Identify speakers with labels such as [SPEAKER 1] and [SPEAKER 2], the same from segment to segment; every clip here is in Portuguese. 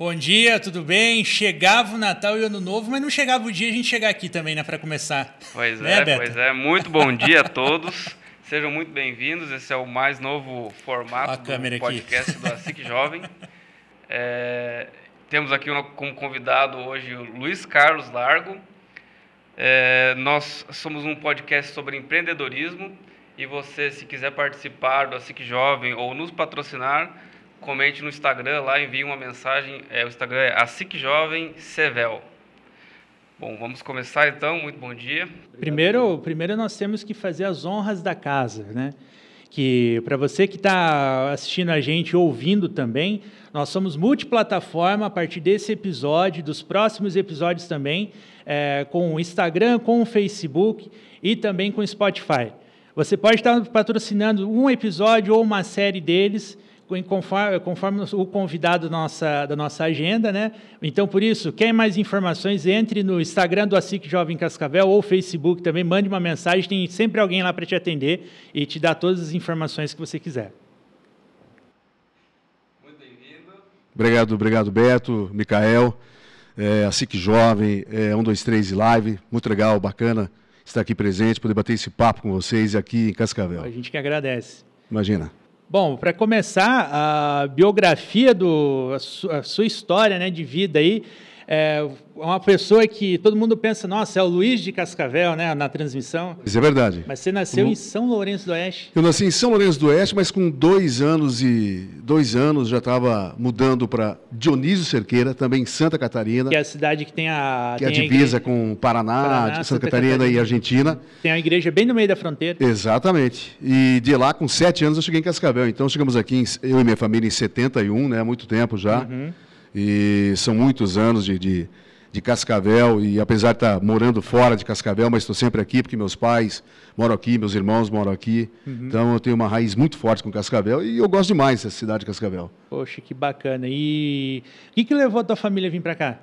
[SPEAKER 1] Bom dia, tudo bem? Chegava o Natal e o Ano Novo, mas não chegava o dia a gente chegar aqui também, né, para começar.
[SPEAKER 2] Pois né, é, Beto? pois é. Muito bom dia a todos. Sejam muito bem-vindos. Esse é o mais novo formato do podcast aqui. do ASIC Jovem. É, temos aqui como convidado hoje o Luiz Carlos Largo. É, nós somos um podcast sobre empreendedorismo e você, se quiser participar do ASIC Jovem ou nos patrocinar, comente no Instagram lá, envie uma mensagem. É, o Instagram é ASIC Jovem Sevel. Bom, vamos começar então. Muito bom dia.
[SPEAKER 1] Primeiro, primeiro nós temos que fazer as honras da casa, né? Que para você que está assistindo a gente, ouvindo também, nós somos multiplataforma a partir desse episódio, dos próximos episódios também, é, com o Instagram, com o Facebook e também com o Spotify. Você pode estar patrocinando um episódio ou uma série deles conforme, conforme o convidado da nossa, da nossa agenda, né? Então, por isso, quer mais informações, entre no Instagram do ASIC Jovem Cascavel ou Facebook também, mande uma mensagem, tem sempre alguém lá para te atender e te dar todas as informações que você quiser.
[SPEAKER 3] Muito bem-vindo. Obrigado, obrigado, Beto, Micael, é, ASIC Jovem, é, 123 e Live, muito legal, bacana estar aqui presente, poder bater esse papo com vocês aqui em Cascavel.
[SPEAKER 1] A gente que agradece.
[SPEAKER 3] Imagina.
[SPEAKER 1] Bom, para começar, a biografia do a, sua história, né, de vida aí, é uma pessoa que todo mundo pensa, nossa, é o Luiz de Cascavel, né, na transmissão.
[SPEAKER 3] Isso é verdade.
[SPEAKER 1] Mas você nasceu em São Lourenço do Oeste.
[SPEAKER 3] Eu nasci em São Lourenço do Oeste, mas com dois anos e dois anos já estava mudando para Dionísio Cerqueira, também em Santa Catarina.
[SPEAKER 1] Que é a cidade que tem a
[SPEAKER 3] que é a divisa a com Paraná, Paraná Santa, Santa Catarina, Catarina, e Argentina.
[SPEAKER 1] Tem a igreja bem no meio da fronteira.
[SPEAKER 3] Exatamente. E de lá, com sete anos, eu cheguei em Cascavel. Então chegamos aqui, eu e minha família, em 71, né, há muito tempo já. Uhum. E são muitos anos de, de, de, Cascavel, e apesar de estar morando fora de Cascavel, mas estou sempre aqui, porque meus pais moram aqui, meus irmãos moram aqui. Uhum. Então eu tenho uma raiz muito forte com Cascavel e eu gosto demais dessa cidade de Cascavel.
[SPEAKER 1] Poxa, que bacana. E o que, que levou a tua família a vir para cá?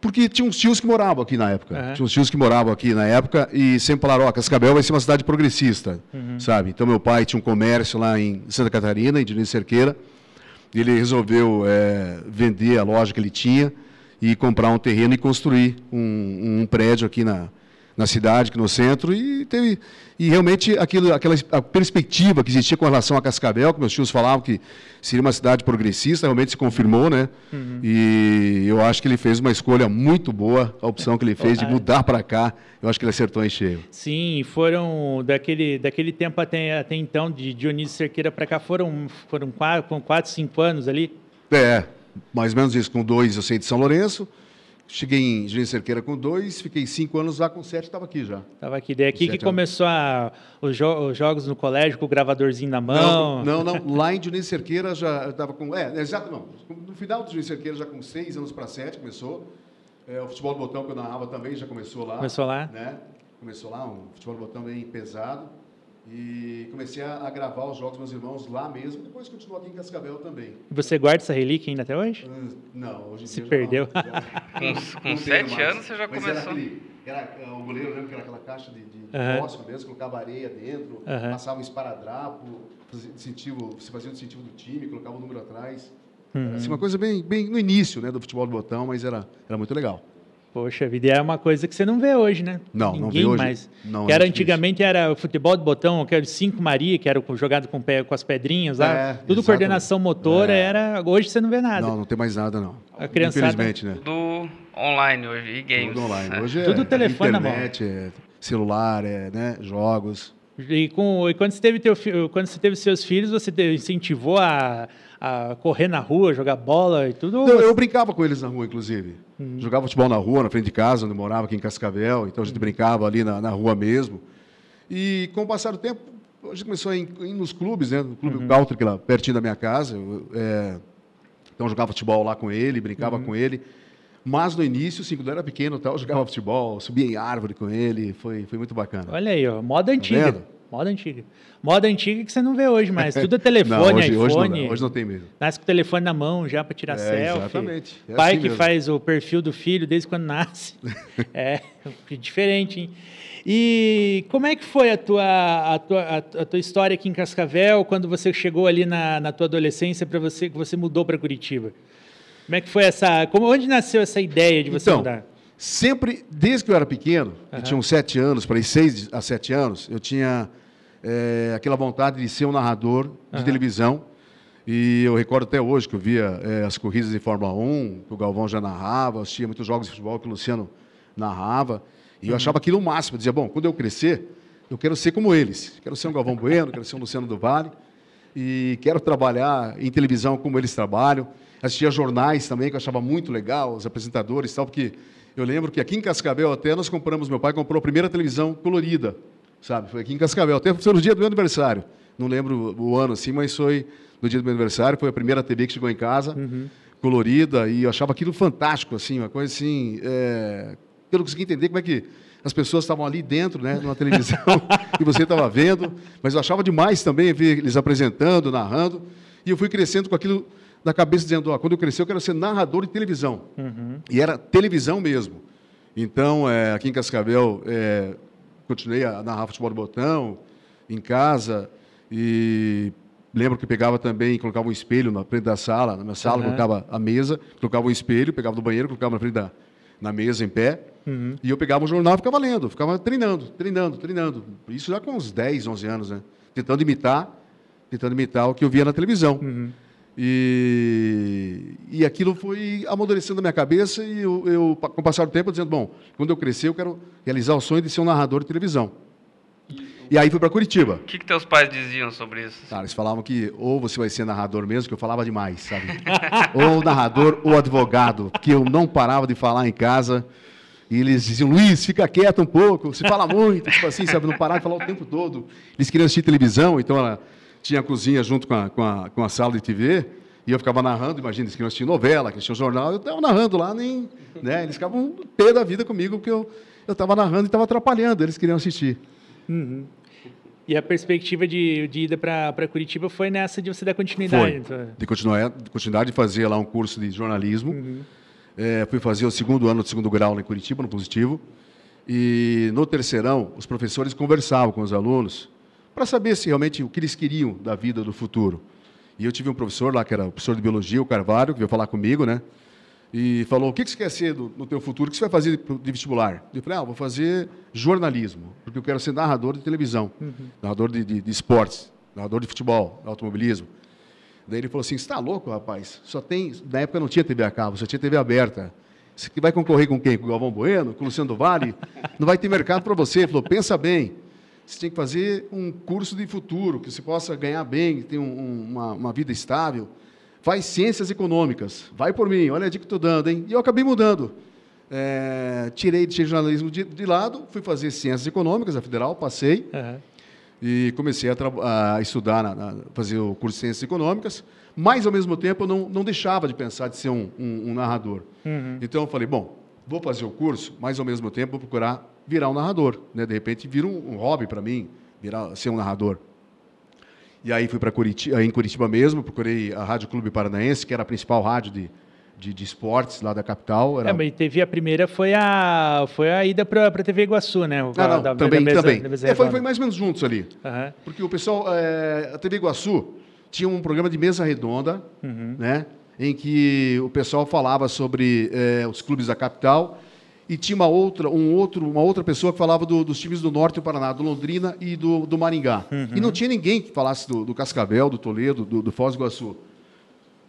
[SPEAKER 3] Porque tinha uns tios que moravam aqui na época. Uhum. Tinha uns tios que moravam aqui na época e sempre falaram, ó, oh, Cascavel vai ser uma cidade progressista, uhum. sabe? Então meu pai tinha um comércio lá em Santa Catarina, em Diniz Cerqueira, ele resolveu é, vender a loja que ele tinha e comprar um terreno e construir um, um prédio aqui na, na cidade, aqui no centro, e teve e realmente aquilo, aquela a perspectiva que existia com relação a Cascavel, que meus tios falavam que seria uma cidade progressista, realmente se confirmou, né? Uhum. E eu acho que ele fez uma escolha muito boa, a opção que ele fez de mudar para cá, eu acho que ele acertou em cheio.
[SPEAKER 1] Sim, foram daquele, daquele tempo até, até então, de Dionísio Cerqueira para cá, foram, foram quatro, com quatro, cinco anos ali?
[SPEAKER 3] É, mais ou menos isso, com dois eu sei de São Lourenço, Cheguei em Juiz Cerqueira com dois, fiquei cinco anos lá, com sete estava aqui já.
[SPEAKER 1] Estava aqui. Daí aqui que começou a, os, jo os, jogos no colégio com o gravadorzinho na mão?
[SPEAKER 3] Não, não. não. Lá em Juiz Cerqueira já estava com... É, exato, não. No final de Juiz Cerqueira, já com seis anos para sete, começou. É, o futebol do botão que eu narrava também já começou lá.
[SPEAKER 1] Começou lá?
[SPEAKER 3] Né? Começou lá, um futebol do botão bem pesado. E comecei a, a, gravar os jogos dos meus irmãos lá mesmo. Depois continuo aqui em Cascavel também.
[SPEAKER 1] Você guarda essa relíquia ainda até hoje?
[SPEAKER 3] Hum, não, hoje em
[SPEAKER 1] Se dia perdeu.
[SPEAKER 2] Não, com, com sete anos você já Mas começou.
[SPEAKER 3] Era, aquele, era, o goleiro, lembra que era aquela caixa de, de, uhum. fósforo mesmo, colocava areia dentro, uhum. passava um esparadrapo, fazia, incentivo, você fazia o incentivo do time, colocava o número atrás. Uhum. Assim, uma coisa bem, bem no início né, do futebol do botão, mas era, era muito legal.
[SPEAKER 1] Poxa vida, é uma coisa que você não vê hoje, né?
[SPEAKER 3] Não, Ninguém não vê mais.
[SPEAKER 1] Não, que era antigamente era o futebol de botão, aquele 5 Maria, que era jogado com, pé, com as pedrinhas lá. É, Tudo exatamente. coordenação motora, é. era. Hoje você não vê nada.
[SPEAKER 3] Não, não tem mais nada, não. A criançada... Infelizmente, né?
[SPEAKER 2] Tudo online hoje, e games.
[SPEAKER 3] Tudo online. É. Hoje é Tudo telefone internet, é celular, é, né? Jogos.
[SPEAKER 1] E, com, e quando, você teve teu, quando você teve seus filhos, você incentivou a, a correr na rua, jogar bola e tudo? Não,
[SPEAKER 3] eu brincava com eles na rua, inclusive. Hum. Jogava futebol na rua, na frente de casa, onde eu morava, aqui em Cascavel. Então a gente hum. brincava ali na, na, rua mesmo. E com o passar do tempo, a gente começou a ir, ir nos clubes, né? No clube uhum. Country, que lá pertinho da minha casa. Eu, é, então eu jogava futebol lá com ele, brincava uhum. com ele. Mas no início, assim, quando eu era pequeno, tal, eu jogava futebol, subia em árvore com ele, foi, foi muito bacana.
[SPEAKER 1] Olha aí, ó, moda tá antiga.
[SPEAKER 3] Vendo?
[SPEAKER 1] Moda antiga. Moda antiga que você não vê hoje mais. Tudo é telefone, não, hoje,
[SPEAKER 3] iPhone.
[SPEAKER 1] Hoje
[SPEAKER 3] não, hoje não tem mesmo.
[SPEAKER 1] Nasce com o telefone na mão já para tirar é, selfie.
[SPEAKER 3] Exatamente.
[SPEAKER 1] É Pai assim que mesmo. faz o perfil do filho desde quando nasce. é, diferente, hein? E como é que foi a tua, a tua, a, tua história aqui em Cascavel, quando você chegou ali na, na tua adolescência, para você que você mudou para Curitiba? Como é que foi essa. Como, onde nasceu essa ideia de você
[SPEAKER 3] então,
[SPEAKER 1] mudar?
[SPEAKER 3] Sempre, desde que eu era pequeno, uhum. eu tinha uns sete anos, para seis a sete anos, eu tinha é, aquela vontade de ser um narrador de uhum. televisão. E eu recordo até hoje que eu via é, as corridas de Fórmula 1, que o Galvão já narrava, assistia muitos jogos de futebol que o Luciano narrava. E eu achava aquilo o máximo. Eu dizia, bom, quando eu crescer, eu quero ser como eles. Quero ser um Galvão Bueno, quero ser um Luciano do Vale. E quero trabalhar em televisão como eles trabalham. Assistia jornais também, que eu achava muito legal, os apresentadores e tal, porque eu lembro que aqui em Cascavel até nós compramos, meu pai comprou a primeira televisão colorida, sabe? Foi aqui em Cascavel, até foi no dia do meu aniversário. Não lembro o ano assim, mas foi no dia do meu aniversário, foi a primeira TV que chegou em casa, uhum. colorida, e eu achava aquilo fantástico, assim, uma coisa assim, é, eu não conseguia entender como é que as pessoas estavam ali dentro, né, numa televisão, e você estava vendo, mas eu achava demais também ver eles apresentando, narrando, e eu fui crescendo com aquilo na cabeça, dizendo, ó, quando eu crescer eu quero ser narrador de televisão. Uhum. E era televisão mesmo. Então, é, aqui em Cascavel, é, continuei a narrar futebol de botão, em casa, e lembro que pegava também, colocava um espelho na frente da sala, na minha sala, uhum. colocava a mesa, colocava um espelho, pegava do banheiro, colocava na frente da na mesa, em pé, Uhum. E eu pegava o jornal e ficava lendo, ficava treinando, treinando, treinando. Isso já com uns 10, 11 anos, né? Tentando imitar, tentando imitar o que eu via na televisão. Uhum. E, e aquilo foi amadurecendo na minha cabeça e eu, eu, com o passar do tempo, dizendo, bom, quando eu crescer, eu quero realizar o sonho de ser um narrador de televisão. E aí fui para Curitiba.
[SPEAKER 2] O que, que teus pais diziam sobre isso?
[SPEAKER 3] Cara, eles falavam que ou você vai ser narrador mesmo, que eu falava demais, sabe? ou narrador ou advogado, que eu não parava de falar em casa. E eles diziam, Luiz, fica quieto um pouco, se fala muito, tipo assim, sabe, não parar de falar o tempo todo. Eles queriam assistir televisão, então ela tinha a cozinha junto com a, com a, com a sala de TV, e eu ficava narrando, imagina, eles queriam assistir novela, que assistir jornal, eu estava narrando lá, nem, né, eles ficavam pé da vida comigo, porque eu estava narrando e estava atrapalhando, eles queriam assistir.
[SPEAKER 1] Uhum. E a perspectiva de, de ida para Curitiba foi nessa de você dar continuidade?
[SPEAKER 3] Então. de continuar, de continuidade de fazer lá um curso de jornalismo, uhum é, fui fazer o segundo ano do segundo grau lá em Curitiba, no positivo. E no terceirão, os professores conversavam com os alunos para saber se realmente o que eles queriam da vida do futuro. E eu tive um professor lá, que era o professor de biologia, o Carvalho, que veio falar comigo, né? E falou: O que você quer ser do, no teu futuro? O que você vai fazer de vestibular? Eu falei: Ah, vou fazer jornalismo, porque eu quero ser narrador de televisão, uhum. narrador de, de, de esportes, narrador de futebol, automobilismo. Daí ele falou assim: Você está louco, rapaz? Só tem. Na época não tinha TV a cabo, só tinha TV aberta. Você vai concorrer com quem? Com o Galvão Bueno? Com o Luciano do Vale? Não vai ter mercado para você. Ele falou: Pensa bem. Você tem que fazer um curso de futuro, que você possa ganhar bem, ter um, uma, uma vida estável. Faz ciências econômicas. Vai por mim, olha a dica que estou dando, hein? E eu acabei mudando. É, tirei de jornalismo de, de, lado, fui fazer ciências econômicas, a federal, passei. Uhum e comecei a, a estudar, na, na, fazer o curso de Ciências Econômicas, mas, ao mesmo tempo, eu não, não deixava de pensar de ser um, um, um narrador. Uhum. Então, eu falei, bom, vou fazer o curso, mas, ao mesmo tempo, vou procurar virar um narrador. Né? De repente, vira um, um hobby para mim, virar, ser um narrador. E aí fui para Curitiba, em Curitiba mesmo, procurei a Rádio Clube Paranaense, que era a principal rádio de, de, de, esportes lá da capital. Era...
[SPEAKER 1] É, mas teve a primeira foi a foi a ida para a TV Iguaçu, né? O,
[SPEAKER 3] ah, não, da, também, da mesa, também. Da é, foi, foi, mais ou menos juntos ali. Uhum. Porque o pessoal, é, a TV Iguaçu tinha um programa de mesa redonda, uhum. né? Em que o pessoal falava sobre é, os clubes da capital e tinha uma outra, um outro, uma outra pessoa que falava do, dos times do Norte do Paraná, do Londrina e do, do Maringá. Uhum. E não tinha ninguém que falasse do, do Cascavel, do Toledo, do, do Foz do Iguaçu.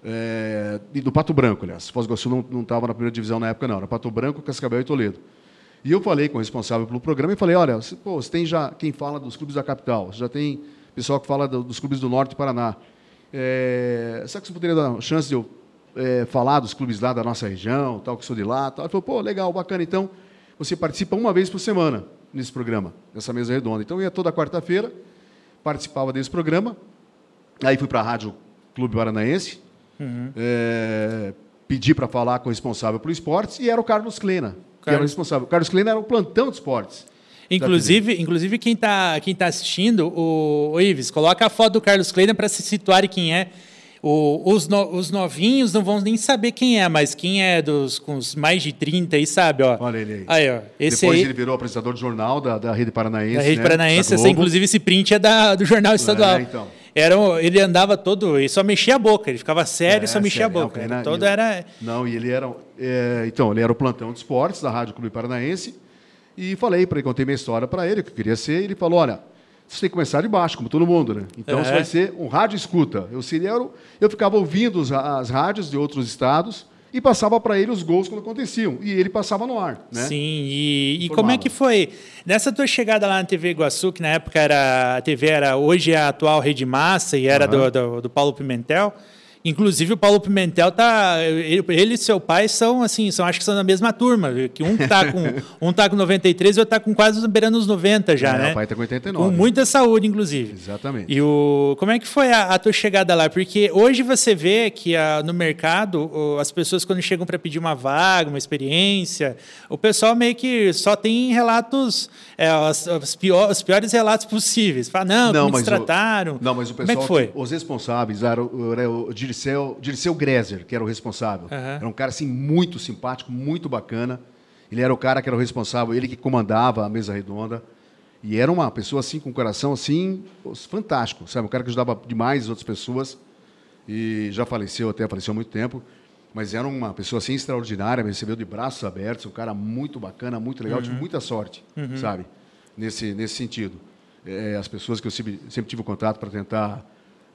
[SPEAKER 3] É, do Pato Branco, aliás. Foz do Iguaçu não estava na primeira divisão na época, não. Era Pato Branco, Cascavel e Toledo. E eu falei com o responsável pelo programa e falei, olha, você, pô, você tem já quem fala dos clubes da capital, você já tem pessoal que fala do, dos clubes do Norte do Paraná. É, será que você poderia dar chance de eu é, falar dos clubes lá da nossa região, tal, que sou de lá? Tal? Ele falou, pô, legal, bacana. Então, você participa uma vez por semana nesse programa, nessa mesa redonda. Então, eu ia toda quarta-feira, participava desse programa. Aí fui para a Rádio Clube Paranaense, Uhum. É, pedi para falar com o responsável por esportes e era o Carlos Klena, que era o responsável. O Carlos Klena era o plantão de esportes.
[SPEAKER 1] Inclusive, inclusive quem está quem tá assistindo, o, o Ives, coloca a foto do Carlos Kleina para se situar quem é. O, os, no, os novinhos não vão nem saber quem é, mas quem é dos com os mais de 30 aí sabe, ó.
[SPEAKER 3] Olha ele aí.
[SPEAKER 1] aí ó, esse
[SPEAKER 3] Depois
[SPEAKER 1] aí,
[SPEAKER 3] ele virou apresentador de jornal da, da Rede Paranaense. Da
[SPEAKER 1] Rede
[SPEAKER 3] né?
[SPEAKER 1] Paranaense, essa, inclusive esse print é da, do jornal estadual. É, então. Era, ele andava todo, ele só mexia a boca, ele ficava sério e é, só mexia sério, a boca. Não, todo
[SPEAKER 3] ele,
[SPEAKER 1] era.
[SPEAKER 3] Não, e ele era. É, então, ele era o plantão de esportes da Rádio Clube Paranaense. E falei para ele, contei minha história para ele, o que eu queria ser, e ele falou: olha, você tem que começar de baixo, como todo mundo, né? Então é. você vai ser um rádio escuta. Eu, seria, eu ficava ouvindo as rádios de outros estados e passava para ele os gols quando aconteciam. E ele passava no ar. Né?
[SPEAKER 1] Sim, e, e como é que foi? Nessa tua chegada lá na TV Iguaçu, que na época era a TV era hoje é a atual Rede Massa e era uhum. do, do, do Paulo Pimentel. Inclusive o Paulo Pimentel tá, ele, e seu pai são assim, são acho que são da mesma turma, que um tá com um tá com 93 e outro tá com quase beirando os 90 já, é, né?
[SPEAKER 3] O pai tá com 89.
[SPEAKER 1] Com muita saúde inclusive.
[SPEAKER 3] Exatamente.
[SPEAKER 1] E o como é que foi a, a tua chegada lá? Porque hoje você vê que a, no mercado as pessoas quando chegam para pedir uma vaga, uma experiência, o pessoal meio que só tem relatos é, os, os, pior, os, piores relatos possíveis. Fala, não, não como trataram.
[SPEAKER 3] Não, mas o pessoal, como é que foi? os responsáveis eram, eram o Dirceu, Dirceu Grezer, que era o responsável. Uhum. Era um cara assim muito simpático, muito bacana. Ele era o cara que era o responsável, ele que comandava a mesa redonda. E era uma pessoa assim com um coração assim fantástico, sabe? Um cara que ajudava demais as outras pessoas. E já faleceu, até faleceu há muito tempo. Mas era uma pessoa assim extraordinária, me recebeu de braços abertos, um cara muito bacana, muito legal, uhum. tive muita sorte, uhum. sabe? Nesse nesse sentido. É, as pessoas que eu sempre, sempre tive contato para tentar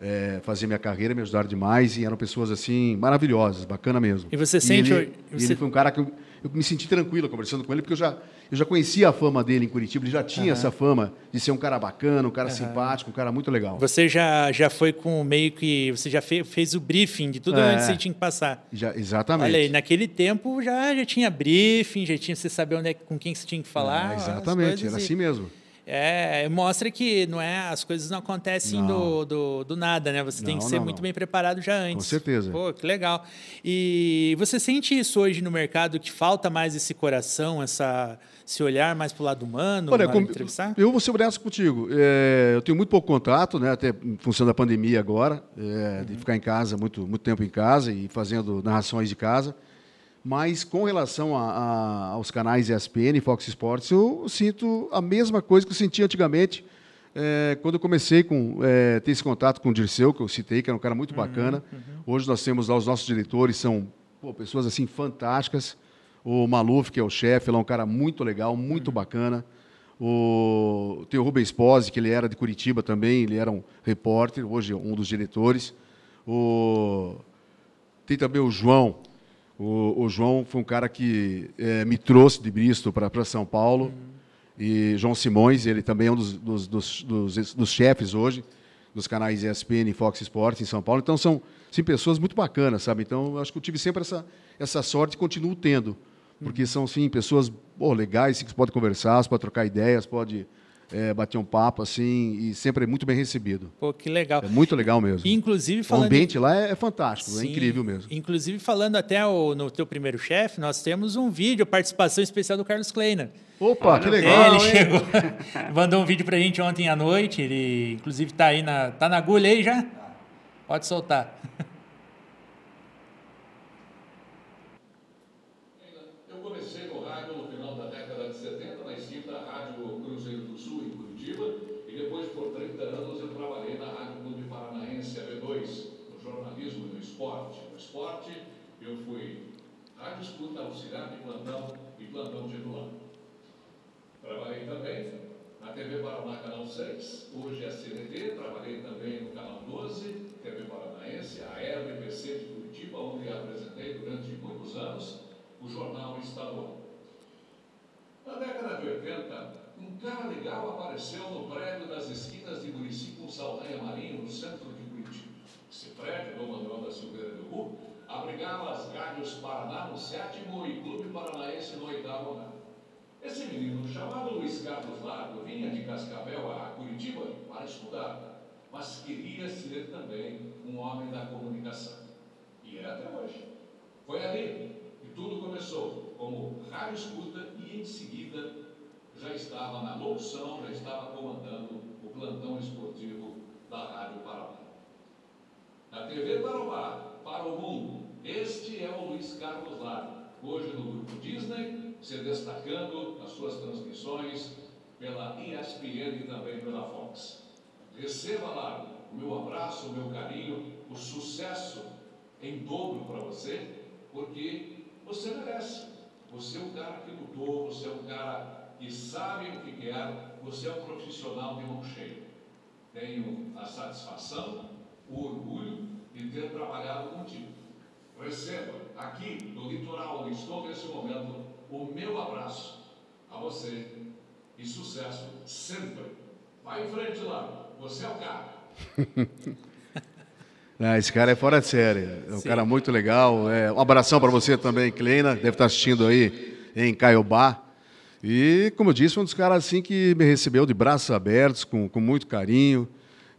[SPEAKER 3] é, fazer minha carreira, me ajudaram demais e eram pessoas assim maravilhosas, bacana mesmo.
[SPEAKER 1] E você sente.
[SPEAKER 3] E ele,
[SPEAKER 1] você...
[SPEAKER 3] ele foi um cara que eu, eu, me senti tranquilo conversando com ele, porque eu já, eu já conhecia a fama dele em Curitiba, ele já tinha uhum. essa fama de ser um cara bacana, um cara uhum. simpático, um cara muito legal.
[SPEAKER 1] Você já, já foi com meio que. Você já fez, fez o briefing de tudo é, onde você tinha que passar.
[SPEAKER 3] Já, exatamente.
[SPEAKER 1] Olha aí, naquele tempo já, já tinha briefing, já tinha você saber onde é, com quem você tinha que falar.
[SPEAKER 3] É, exatamente, era assim mesmo.
[SPEAKER 1] É, mostra que não é, as coisas não acontecem não. Do, do, do, nada, né? Você não, tem que ser não, muito bem preparado já antes.
[SPEAKER 3] Com certeza.
[SPEAKER 1] Pô, que legal. E você sente isso hoje no mercado, que falta mais esse coração, essa, esse olhar mais para o lado humano,
[SPEAKER 3] Olha, com, entrevistar? Eu vou ser honesto contigo. É, eu tenho muito pouco contato, né? Até em função da pandemia agora, é, uhum. de ficar em casa, muito, muito tempo em casa e fazendo narrações de casa. Mas com relação a, a, aos canais ESPN e Fox Sports, eu sinto a mesma coisa que eu sentia antigamente, é, quando eu comecei com é, ter esse contato com o Dirceu, que eu citei, que era um cara muito uhum, bacana. Uhum. Hoje nós temos lá os nossos diretores, são pô, pessoas assim fantásticas. O Maluf, que é o chefe, ele é um cara muito legal, muito uhum. bacana. O, tem o Rubens Pose, que ele era de Curitiba também, ele era um repórter, hoje um dos diretores. O, tem também o João, o, o, João foi um cara que é, me trouxe de Bristol para São Paulo. Uhum. E João Simões, ele também é um dos, dos, dos, dos, dos chefes hoje dos canais ESPN e Fox Sports em São Paulo. Então, são sim, pessoas muito bacanas, sabe? Então, acho que eu tive sempre essa, essa sorte e continuo tendo. Porque são, sim, pessoas oh, legais, que você pode conversar, você pode trocar ideias, pode é, bater um papo assim e sempre é muito bem recebido.
[SPEAKER 1] Pô, que legal.
[SPEAKER 3] É muito legal mesmo.
[SPEAKER 1] inclusive falando...
[SPEAKER 3] O ambiente lá é, é fantástico, é Sim, é incrível mesmo.
[SPEAKER 1] Inclusive falando até o, no teu primeiro chefe, nós temos um vídeo, participação especial do Carlos Kleina.
[SPEAKER 3] Opa, Olha, que legal.
[SPEAKER 1] Ele chegou, mandou um vídeo pra gente ontem à noite, ele inclusive tá aí na, tá na agulha aí já? Pode soltar.
[SPEAKER 4] Escuta auxiliar de plantão e plantão de Luan. Trabalhei também na TV Paraná Canal 6, hoje é a CNT, trabalhei também no Canal 12, TV Paranaense, a RBC de Curitiba, onde apresentei durante muitos anos o Jornal Estadual. Na década de 80, um cara legal apareceu no prédio das esquinas de com Saldanha Marinho, no centro de Curitiba. Esse prédio, do Manuel da Silveira do Ru, abrigava as rádios Paraná no sétimo e Clube Paranaense no oitavo. Esse menino, chamado Luiz Carlos Largo, vinha de Cascavel a Curitiba para estudar, mas queria ser também um homem da comunicação. E é até hoje. Foi ali que tudo começou, como rádio escuta e em seguida já estava na locução, já estava comandando o plantão esportivo da Rádio Paraná. Na TV Paraná, para o mundo, este é o Luiz Carlos Lara, hoje no Grupo Disney, se destacando nas suas transmissões pela ESPN e também pela Fox. Receba lá o meu abraço, o meu carinho, o sucesso em dobro para você, porque você merece. Você é um cara que lutou, você é um cara que sabe o que quer, você é um profissional de mão cheia. Tenho a satisfação, o orgulho de ter trabalhado contigo. Receba aqui no litoral onde estou nesse momento o meu abraço a você e sucesso sempre. Vai em frente lá, você é o cara.
[SPEAKER 3] Ah, esse cara é fora de série. É um Sim. cara muito legal. É, um abração para você também, Kleina. Deve estar assistindo aí em Caiobá. E, como eu disse, um dos caras assim que me recebeu de braços abertos, com, com muito carinho.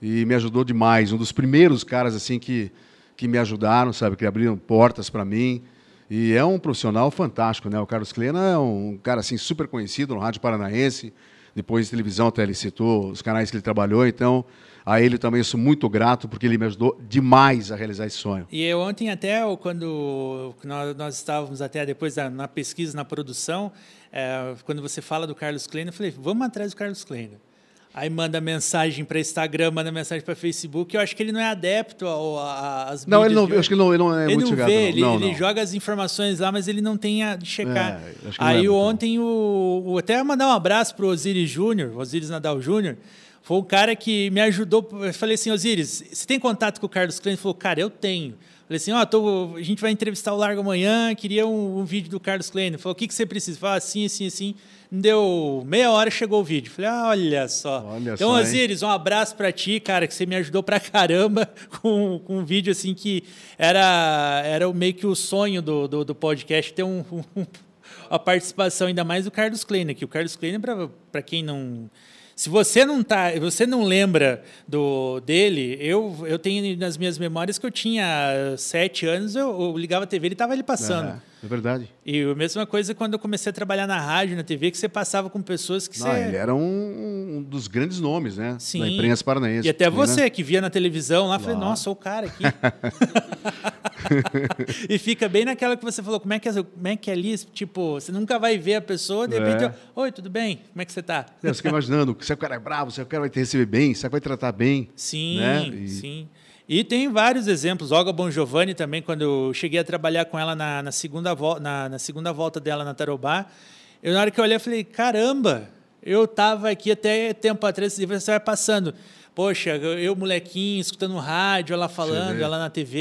[SPEAKER 3] E me ajudou demais. Um dos primeiros caras assim que, que me ajudaram, sabe? Que abriram portas para mim. E é um profissional fantástico, né? O Carlos Kleina é um cara assim super conhecido no rádio paranaense. Depois de televisão até ele citou os canais que ele trabalhou. Então, a ele também sou muito grato, porque ele me ajudou demais a realizar esse sonho.
[SPEAKER 1] E eu ontem até, quando nós, nós estávamos até depois da, na pesquisa, na produção, é, quando você fala do Carlos Kleiner, eu falei, vamos atrás do Carlos Kleiner. Aí manda mensagem para Instagram, manda mensagem para Facebook. Eu acho que ele não é adepto às
[SPEAKER 3] Não, ele não, eu acho que ele não, ele não é
[SPEAKER 1] ele
[SPEAKER 3] muito
[SPEAKER 1] não
[SPEAKER 3] chegado.
[SPEAKER 1] Vê. Ele,
[SPEAKER 3] não,
[SPEAKER 1] ele
[SPEAKER 3] não.
[SPEAKER 1] joga as informações lá, mas ele não tem a de checar.
[SPEAKER 3] É,
[SPEAKER 1] Aí
[SPEAKER 3] é
[SPEAKER 1] ontem o, o, até mandar um abraço pro Osiris Júnior, Osiris Nadal Júnior. Foi um cara que me ajudou. Eu falei assim, Osiris, você tem contato com o Carlos Klein? Ele falou, cara, eu tenho. Falei assim, ó, oh, a gente vai entrevistar o Largo amanhã, queria um, um vídeo do Carlos Klein. Falou, o que, que você precisa? Falei, assim, assim, assim. Deu meia hora, chegou o vídeo. Falei, ah, olha só.
[SPEAKER 3] Olha
[SPEAKER 1] então,
[SPEAKER 3] só,
[SPEAKER 1] Osiris, um abraço para ti, cara, que você me ajudou pra caramba com, com um vídeo assim que era, era meio que o sonho do, do, do podcast, ter um, um, a participação ainda mais do Carlos Klein, que o Carlos Klein, para quem não se você não tá, você não lembra do dele, eu, eu tenho nas minhas memórias que eu tinha sete anos, eu, eu ligava a TV, ele estava ali passando.
[SPEAKER 3] É, é, verdade.
[SPEAKER 1] E a mesma coisa quando eu comecei a trabalhar na rádio, na TV, que você passava com pessoas que
[SPEAKER 3] não,
[SPEAKER 1] você...
[SPEAKER 3] ele era um, um, dos grandes nomes, né?
[SPEAKER 1] Sim.
[SPEAKER 3] Da imprensa paranaense.
[SPEAKER 1] E até você né? que via na televisão lá, falei, nossa, sou o cara aqui. e fica bem naquela que você falou, como é que é, como é que é ali, tipo, você nunca vai ver a pessoa, de repente, é. oi, tudo bem? Como é que você está?
[SPEAKER 3] Eu fiquei imaginando, se o cara é bravo, se o cara vai te receber bem, se o cara vai tratar bem.
[SPEAKER 1] Sim,
[SPEAKER 3] né?
[SPEAKER 1] e... sim. E tem vários exemplos. Olga Bon Giovanni também, quando eu cheguei a trabalhar com ela na, na segunda, na, na, segunda volta dela na Tarobá, eu, na hora que eu olhei, eu falei, caramba, eu estava aqui até tempo atrás, você vai passando. Poxa, eu, molequinho, escutando rádio, ela falando, ela na TV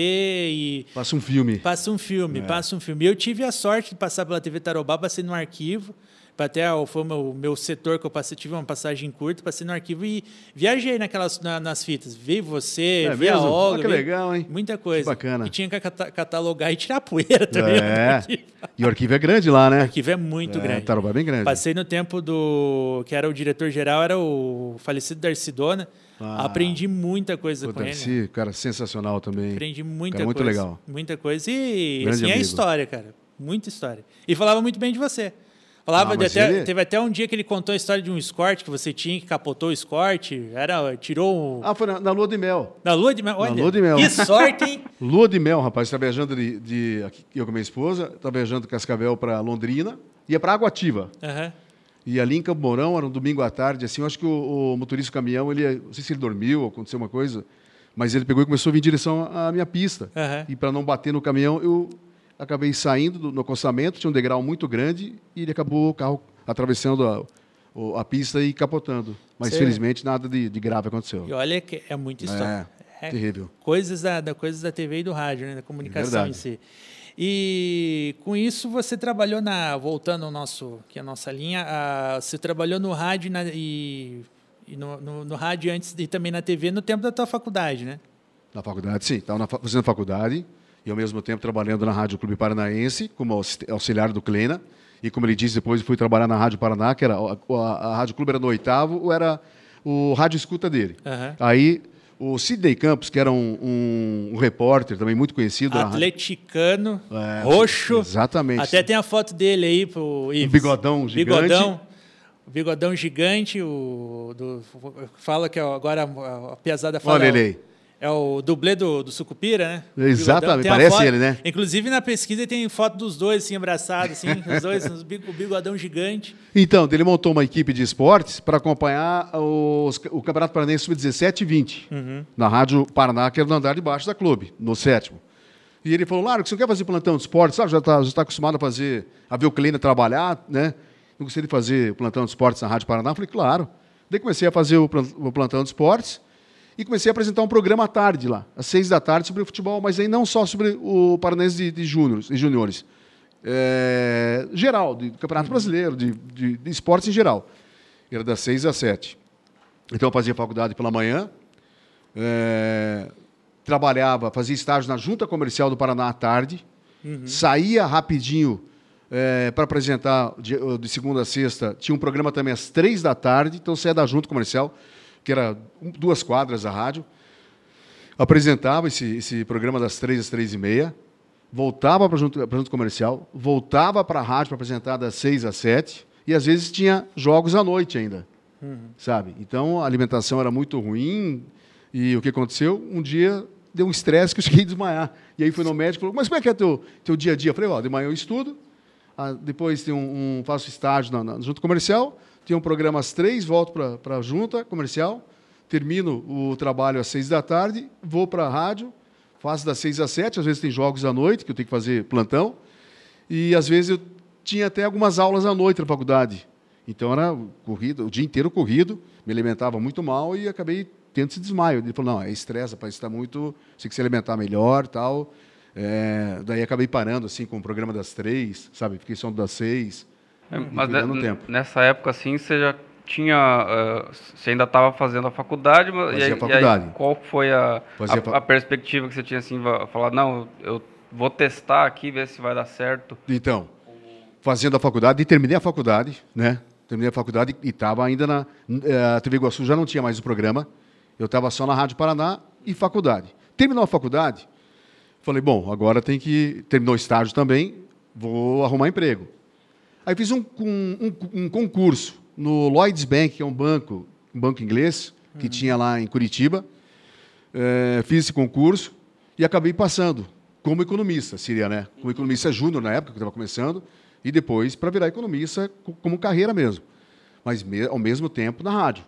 [SPEAKER 1] e...
[SPEAKER 3] Passa um filme.
[SPEAKER 1] Passa um filme, é. passa um filme. Eu tive a sorte de passar pela TV Tarobá, passei no arquivo, até foi o meu, setor que eu passei, tive uma passagem curta, passei no arquivo e viajei naquelas, na, nas fitas. Vi você, é vi mesmo? a Olga.
[SPEAKER 3] Ah, que legal, hein?
[SPEAKER 1] Muita coisa.
[SPEAKER 3] Que bacana.
[SPEAKER 1] E tinha que catalogar e tirar poeira também.
[SPEAKER 3] É. E o arquivo é grande lá, né?
[SPEAKER 1] O arquivo é muito
[SPEAKER 3] é,
[SPEAKER 1] grande.
[SPEAKER 3] Tarobá é bem grande.
[SPEAKER 1] Passei no tempo do... que era o diretor-geral, era o falecido Darcidona. Ah, Aprendi muita coisa com
[SPEAKER 3] Darcy,
[SPEAKER 1] ele.
[SPEAKER 3] cara, sensacional também.
[SPEAKER 1] Aprendi muita
[SPEAKER 3] cara,
[SPEAKER 1] coisa.
[SPEAKER 3] muito legal.
[SPEAKER 1] Muita coisa. E assim, é história, cara. Muita história. E falava muito bem de você. Falava ah, até, ele... teve até um dia que ele contou a história de um escort que você tinha, que capotou o escort, era, tirou um...
[SPEAKER 3] Ah, foi na, na, lua de mel.
[SPEAKER 1] Na lua de mel, olha.
[SPEAKER 3] Na lua de mel.
[SPEAKER 1] Que sorte, hein?
[SPEAKER 3] lua de mel, rapaz. Estava viajando de, de, eu com minha esposa, estava viajando de Cascavel para Londrina, ia para Água Ativa.
[SPEAKER 1] Uhum.
[SPEAKER 3] E ali em Campo Mourão, era um domingo à tarde, assim, eu acho que o, o motorista do caminhão, ele, não sei se ele dormiu, aconteceu uma coisa, mas ele pegou e começou a vir em direção à minha pista.
[SPEAKER 1] Uhum.
[SPEAKER 3] E para não bater no caminhão, eu acabei saindo do, no acostamento, tinha um degrau muito grande, e ele acabou o carro atravessando a, a pista e capotando. Mas, Sei. felizmente, nada de, de, grave aconteceu.
[SPEAKER 1] E olha que é muita história.
[SPEAKER 3] É, é terrível.
[SPEAKER 1] Coisas da, da, coisas da TV e do rádio, né? da comunicação
[SPEAKER 3] Verdade.
[SPEAKER 1] em si. E com isso você trabalhou na. Voltando ao nosso, que é a nossa linha, a, você trabalhou no rádio na, e, e no, no, no, rádio antes e também na TV no tempo da tua faculdade, né?
[SPEAKER 3] Na faculdade, sim. Estava fazendo faculdade e ao mesmo tempo trabalhando na Rádio Clube Paranaense como auxiliar do Kleina. E como ele disse, depois fui trabalhar na Rádio Paraná, que era a, a, a Rádio Clube era no oitavo, ou era o rádio escuta dele.
[SPEAKER 1] Uhum.
[SPEAKER 3] Aí o Sidney Campos, que era um, um, um, repórter também muito conhecido.
[SPEAKER 1] Atleticano, é, roxo.
[SPEAKER 3] Exatamente.
[SPEAKER 1] Até tem a foto dele aí. Pro
[SPEAKER 3] Um bigodão gigante.
[SPEAKER 1] Bigodão. O bigodão gigante, o do, fala que é agora a pesada fala.
[SPEAKER 3] Olha ele aí.
[SPEAKER 1] É o dublê do, do Sucupira, né?
[SPEAKER 3] Exatamente, parece
[SPEAKER 1] foto,
[SPEAKER 3] ele, né?
[SPEAKER 1] Inclusive na pesquisa tem foto dos dois assim abraçados, assim, os dois, o bigodão gigante.
[SPEAKER 3] Então, ele montou uma equipe de esportes para acompanhar os, o Campeonato Paranense Sub-17 e 20, uhum. na Rádio Paraná, que era no andar de baixo da clube, no sétimo. E ele falou, Lara, você não quer fazer plantão de esportes? Sabe, já está já tá acostumado a fazer, a ver o Kleina trabalhar, né? Não gostaria de fazer plantão de esportes na Rádio Paraná? Eu falei, claro. Daí comecei a fazer o plantão de esportes e comecei a apresentar um programa à tarde lá, às seis da tarde, sobre o futebol, mas aí não só sobre o Paranense de, de júniores e juniores. É, geral, de Campeonato Brasileiro, de, de, de, esportes em geral. Era das seis às sete. Então eu fazia faculdade pela manhã, é, trabalhava, fazia estágio na Junta Comercial do Paraná à tarde, uhum. saía rapidinho é, para apresentar de, de, segunda a sexta. Tinha um programa também às três da tarde, então saía da Junta Comercial que era duas quadras da rádio, apresentava esse, esse programa das três às três e meia, voltava para junto, junto comercial, voltava para a rádio para apresentar das seis às sete, e às vezes tinha jogos à noite ainda, uhum. sabe? Então a alimentação era muito ruim, e o que aconteceu? Um dia deu um estresse que eu cheguei a desmaiar. E aí fui no médico e falou, mas como é que é teu, teu dia a dia? Eu falei, ó, de manhã eu estudo, ah, depois tem um, um, faço estágio na, na, junto comercial, tinha um programa às três, volto para a junta comercial, termino o trabalho às seis da tarde, vou para a rádio, faço das seis às sete, às vezes tem jogos à noite, que eu tenho que fazer plantão, e às vezes eu tinha até algumas aulas à noite na faculdade. Então era corrido, o dia inteiro corrido, me alimentava muito mal e acabei tendo esse desmaio. Ele falou, não, é estresse, para está muito, você tem que se alimentar melhor tal. É, daí acabei parando assim com o programa das três, sabe? Fiquei só das seis.
[SPEAKER 2] É, mas é, tempo. nessa época, assim, você já tinha. Uh, você ainda estava fazendo a faculdade, mas
[SPEAKER 3] Fazia e, a faculdade.
[SPEAKER 2] E aí, qual foi a, a, a, perspectiva que você tinha assim, falar, não, eu vou testar aqui, ver se vai dar certo?
[SPEAKER 3] Então, fazendo a faculdade, e terminei a faculdade, né? Terminei a faculdade e estava ainda na. Eh, a TV Iguaçu já não tinha mais o programa, eu estava só na Rádio Paraná e faculdade. Terminou a faculdade, falei, bom, agora tem que. Terminou o estágio também, vou arrumar emprego. Aí fiz um, um, um, concurso no Lloyds Bank, que é um banco, um banco inglês, que uhum. tinha lá em Curitiba. É, fiz esse concurso e acabei passando como economista, seria, né? Como economista júnior na época, que estava começando, e depois para virar economista como carreira mesmo, mas me, ao mesmo tempo na rádio.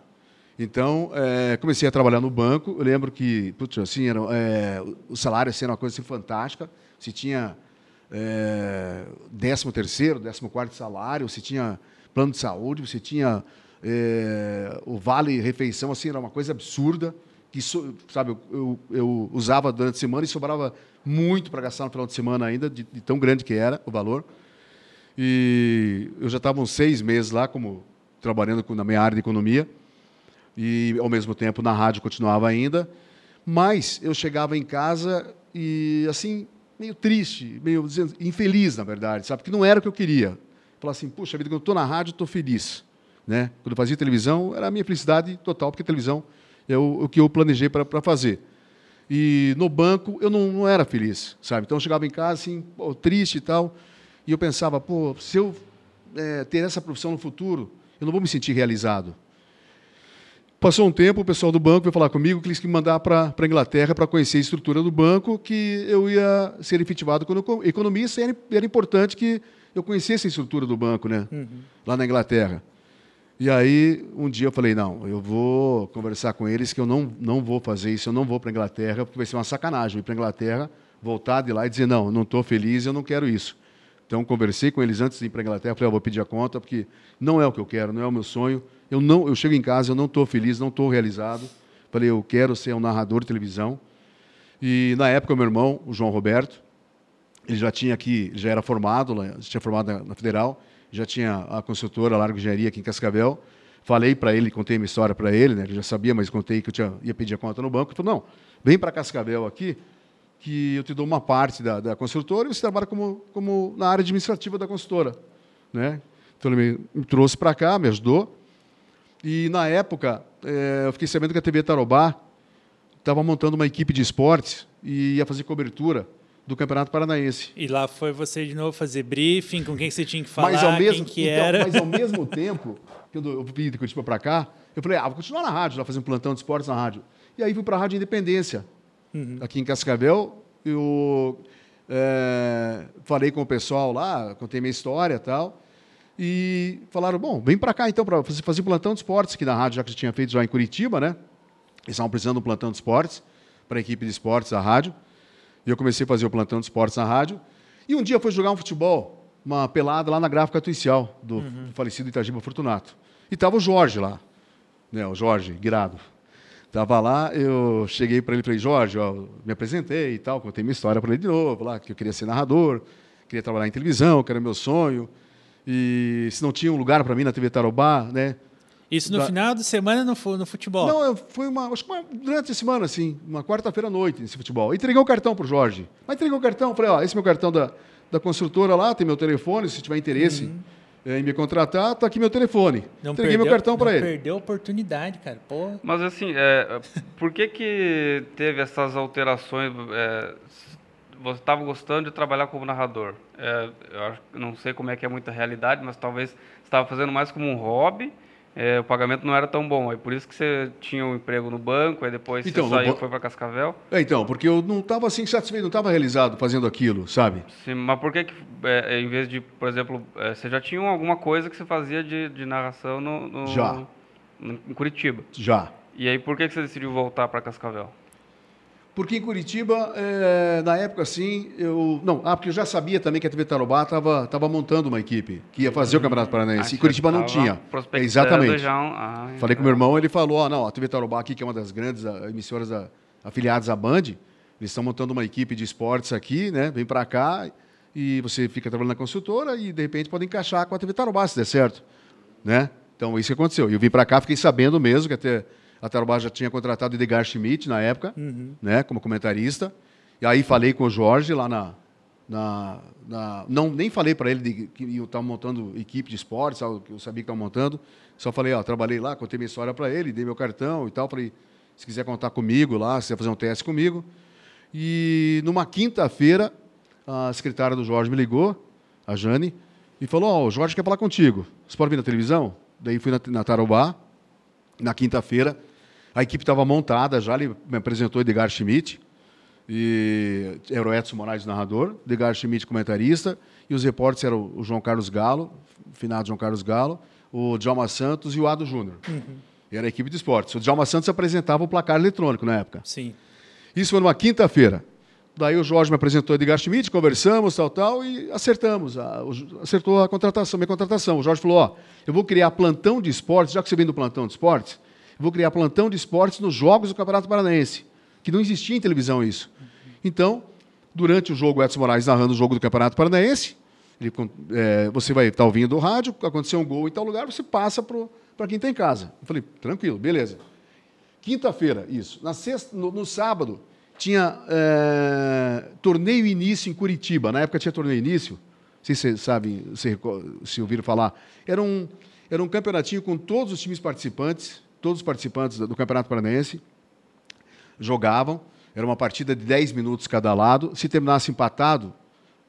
[SPEAKER 3] Então, é, comecei a trabalhar no banco. Eu lembro que, putz, assim, era, é, o salário assim, era uma coisa assim, fantástica. Se tinha é, 13 terceiro, 14 quarto salário, você tinha plano de saúde, você tinha é, o vale refeição, assim, era uma coisa absurda que sabe eu, eu, usava durante a semana e sobrava muito para gastar no final de semana ainda de, de, tão grande que era o valor. E eu já estava uns seis meses lá como trabalhando na minha área de economia e ao mesmo tempo na rádio continuava ainda mas eu chegava em casa e assim meio triste, meio infeliz, na verdade, sabe? Porque não era o que eu queria. Falar assim, puxa vida, quando eu estou na rádio, estou feliz. Né? Quando eu fazia televisão, era a minha felicidade total, porque televisão é o, o que eu planejei para fazer. E no banco, eu não, não, era feliz, sabe? Então, eu chegava em casa, assim, pô, triste e tal, e eu pensava, pô, se eu é, ter essa profissão no futuro, eu não vou me sentir realizado. Passou um tempo, o pessoal do banco veio falar comigo que eles queriam mandar para a Inglaterra para conhecer a estrutura do banco, que eu ia ser efetivado como economista, e era, era importante que eu conhecesse a estrutura do banco, né? Uhum. Lá na Inglaterra. E aí, um dia eu falei, não, eu vou conversar com eles que eu não, não vou fazer isso, eu não vou para a Inglaterra, porque vai ser uma sacanagem ir para a Inglaterra, voltar de lá e dizer, não, não estou feliz, eu não quero isso. Então, conversei com eles antes de ir para a Inglaterra, falei, eu vou pedir a conta, porque não é o que eu quero, não é o meu sonho, eu não, eu chego em casa, eu não estou feliz, não estou realizado. Falei, eu quero ser um narrador de televisão. E na época, meu irmão, o João Roberto, ele já tinha aqui, já era formado, tinha formado na, Federal, já tinha a consultora Largo Engenharia aqui em Cascavel. Falei para ele, contei minha história para ele, né, ele já sabia, mas contei que eu tinha, ia pedir a conta no banco. Ele falou, não, vem para Cascavel aqui, que eu te dou uma parte da, da consultora e você trabalha como, como na área administrativa da consultora. Né? Então ele me, me trouxe para cá, me ajudou. E na época, é, eu fiquei sabendo que a TV Tarobá estava montando uma equipe de esportes e ia fazer cobertura do Campeonato Paranaense.
[SPEAKER 1] E lá foi você de novo fazer briefing, com quem você tinha que falar, mas ao mesmo, quem que então, era.
[SPEAKER 3] Mas ao mesmo tempo, quando eu vim de Curitiba para cá, eu falei, ah, vou continuar na rádio, lá fazendo plantão de esportes na rádio. E aí fui para a Rádio Independência, uhum. aqui em Cascavel. Eu é, falei com o pessoal lá, contei minha história e tal. E falaram, bom, vem para cá então para fazer, fazer plantão de esportes aqui na rádio, já que você tinha feito já em Curitiba, né? Eles estavam precisando de um plantão de esportes para a equipe de esportes da rádio. E eu comecei a fazer o plantão de esportes na rádio. E um dia fui jogar um futebol, uma pelada lá na gráfica Tuicial, do uhum. falecido Itagiba Fortunato. E estava o Jorge lá, né, o Jorge Guirado. Estava lá, eu cheguei para ele e falei, Jorge, ó, me apresentei e tal, contei minha história para ele de novo, lá, que eu queria ser narrador, queria trabalhar em televisão, que era meu sonho. E se não tinha um lugar para mim na TV Tarobá, né?
[SPEAKER 1] Isso no da... final de semana no, no futebol?
[SPEAKER 3] Não, foi uma, acho que uma, durante a semana, assim, uma quarta-feira à noite nesse futebol. Entreguei o cartão para o Jorge. Mas entreguei o cartão, falei, ó, esse é meu cartão da, da construtora lá, tem meu telefone, se tiver interesse uhum. Em me contratar, tá aqui meu telefone. Não Entreguei perdeu, meu cartão para ele.
[SPEAKER 1] Perdeu a oportunidade, cara. Pô.
[SPEAKER 2] Mas assim, é, por que que teve essas alterações? É, você estava gostando de trabalhar como narrador. É, eu não sei como é que é muita realidade, mas talvez estava fazendo mais como um hobby. É, o pagamento não era tão bom. Aí por isso que você tinha um emprego no banco, aí depois então, você saiu e foi para Cascavel?
[SPEAKER 3] É, então, porque eu não estava assim satisfeito, não estava realizado fazendo aquilo, sabe?
[SPEAKER 2] Sim, mas por que, que é, em vez de, por exemplo, é, você já tinha alguma coisa que você fazia de, de narração no, no,
[SPEAKER 3] já.
[SPEAKER 2] No, em Curitiba?
[SPEAKER 3] Já.
[SPEAKER 2] E aí por que, que você decidiu voltar para Cascavel?
[SPEAKER 3] Porque em Curitiba, é, na época assim, eu. Não, ah, porque eu já sabia também que a TV Tarobá estava tava montando uma equipe que ia fazer o Campeonato Paranaense. Em Curitiba não tinha. É, exatamente. Já, ah, Falei com meu irmão, ele falou: ah, não, a TV Tarobá aqui, que é uma das grandes ah, emissoras afiliadas à Band, eles estão montando uma equipe de esportes aqui, né? Vem para cá e você fica trabalhando na consultora e de repente pode encaixar com a TV Tarobá, se der certo. Né? Então, isso que aconteceu. Eu vim para cá, fiquei sabendo mesmo que até a Tarobá já tinha contratado Edgar Schmidt na época, uhum. né, como comentarista. E aí falei com o Jorge lá na. na, na não, nem falei para ele de, que eu estava montando equipe de esportes, eu sabia que estava montando. Só falei, ó, trabalhei lá, contei minha história para ele, dei meu cartão e tal. Falei, se quiser contar comigo lá, se quiser fazer um teste comigo. E numa quinta-feira, a secretária do Jorge me ligou, a Jane, e falou: Ó, oh, o Jorge quer falar contigo. Você pode vir na televisão? Daí fui na, na Tarobá, na quinta-feira. A equipe estava montada já, ele me apresentou Edgar Schmidt, e era o Edson Moraes narrador, Edgar Schmidt comentarista, e os repórteres eram o João Carlos Galo, o finado João Carlos Galo, o Djalma Santos e o Ado Júnior. Uhum. Era a equipe de esportes. O Djalma Santos apresentava o placar eletrônico na época.
[SPEAKER 1] Sim.
[SPEAKER 3] Isso foi numa quinta-feira. Daí o Jorge me apresentou Edgar Schmidt, conversamos, tal, tal, e acertamos. A, o, acertou a contratação, minha contratação. O Jorge falou, ó, eu vou criar plantão de esportes, já que você vem do plantão de esportes, vou criar plantão de esportes nos jogos do Campeonato Paranaense, que não existia em televisão isso. Então, durante o jogo, Edson Moraes narrando o jogo do Campeonato Paranaense, ele, é, você vai estar tá ouvindo o rádio, aconteceu um gol em tal lugar, você passa para quem está em casa. Eu falei, tranquilo, beleza. Quinta-feira, isso. Na sexta, no, no sábado, tinha é, torneio início em Curitiba. Na época tinha torneio início. Não sei se vocês sabem, se, se ouviram falar. Era um, era um campeonatinho com todos os times participantes todos os participantes do Campeonato Paranaense jogavam. Era uma partida de 10 minutos cada lado. Se terminasse empatado,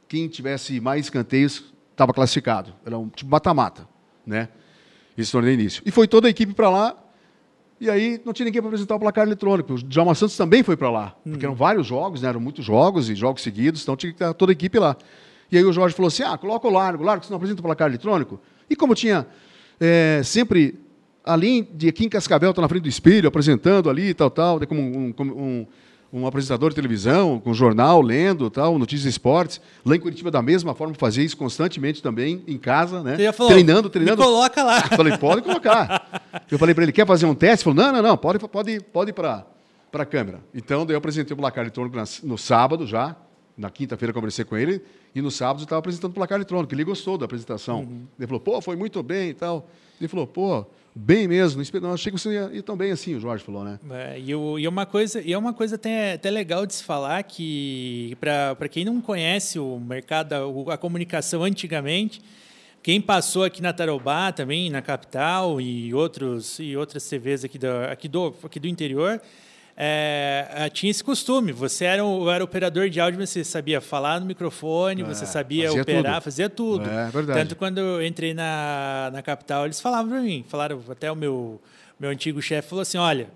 [SPEAKER 3] quem tivesse mais escanteios estava classificado. Era um tipo mata-mata, né? Esse torneio início. E foi toda a equipe para lá. E aí não tinha ninguém para apresentar o placar eletrônico. O Djalma Santos também foi para lá, porque eram vários jogos, né? eram muitos jogos e jogos seguidos, então tinha que estar toda a equipe lá. E aí o Jorge falou assim: ah, coloca o largo, largo, você não apresenta o placar eletrônico. E como tinha é, sempre além de aqui em Cascavel, estar tá na frente do espelho, apresentando ali, tal, tal, como um, um, um, apresentador de televisão, com jornal, lendo, tal, notícias e esportes. Lá em Curitiba, da mesma forma, fazia isso constantemente também, em casa, né?
[SPEAKER 1] Falou, treinando, treinando.
[SPEAKER 3] coloca lá. Eu falei, pode colocar. Eu falei para ele, quer fazer um teste? Ele falou, não, não, não, pode, pode, pode ir para a câmera. Então, daí eu apresentei o placar eletrônico no sábado já, na quinta-feira conversei com ele, e no sábado eu estava apresentando o placar eletrônico. Ele gostou da apresentação. Uhum. Ele falou, pô, foi muito bem e tal. Ele falou, pô, bem mesmo. Não achei que você ia ir tão bem assim, o Jorge falou, né?
[SPEAKER 1] É, e, uma coisa, e é uma coisa até, até legal de se falar que, para quem não conhece o mercado, a, a comunicação antigamente, quem passou aqui na Tarobá também, na capital, e, outros, e outras TVs aqui do, aqui do, aqui do interior, é, tinha esse costume. Você era, o, era operador de áudio, você sabia falar no microfone, é, você sabia fazia operar, tudo. fazia tudo.
[SPEAKER 3] É, verdade.
[SPEAKER 1] Tanto quando eu entrei na, na capital, eles falavam para mim, falaram até o meu, meu antigo chefe falou assim, olha,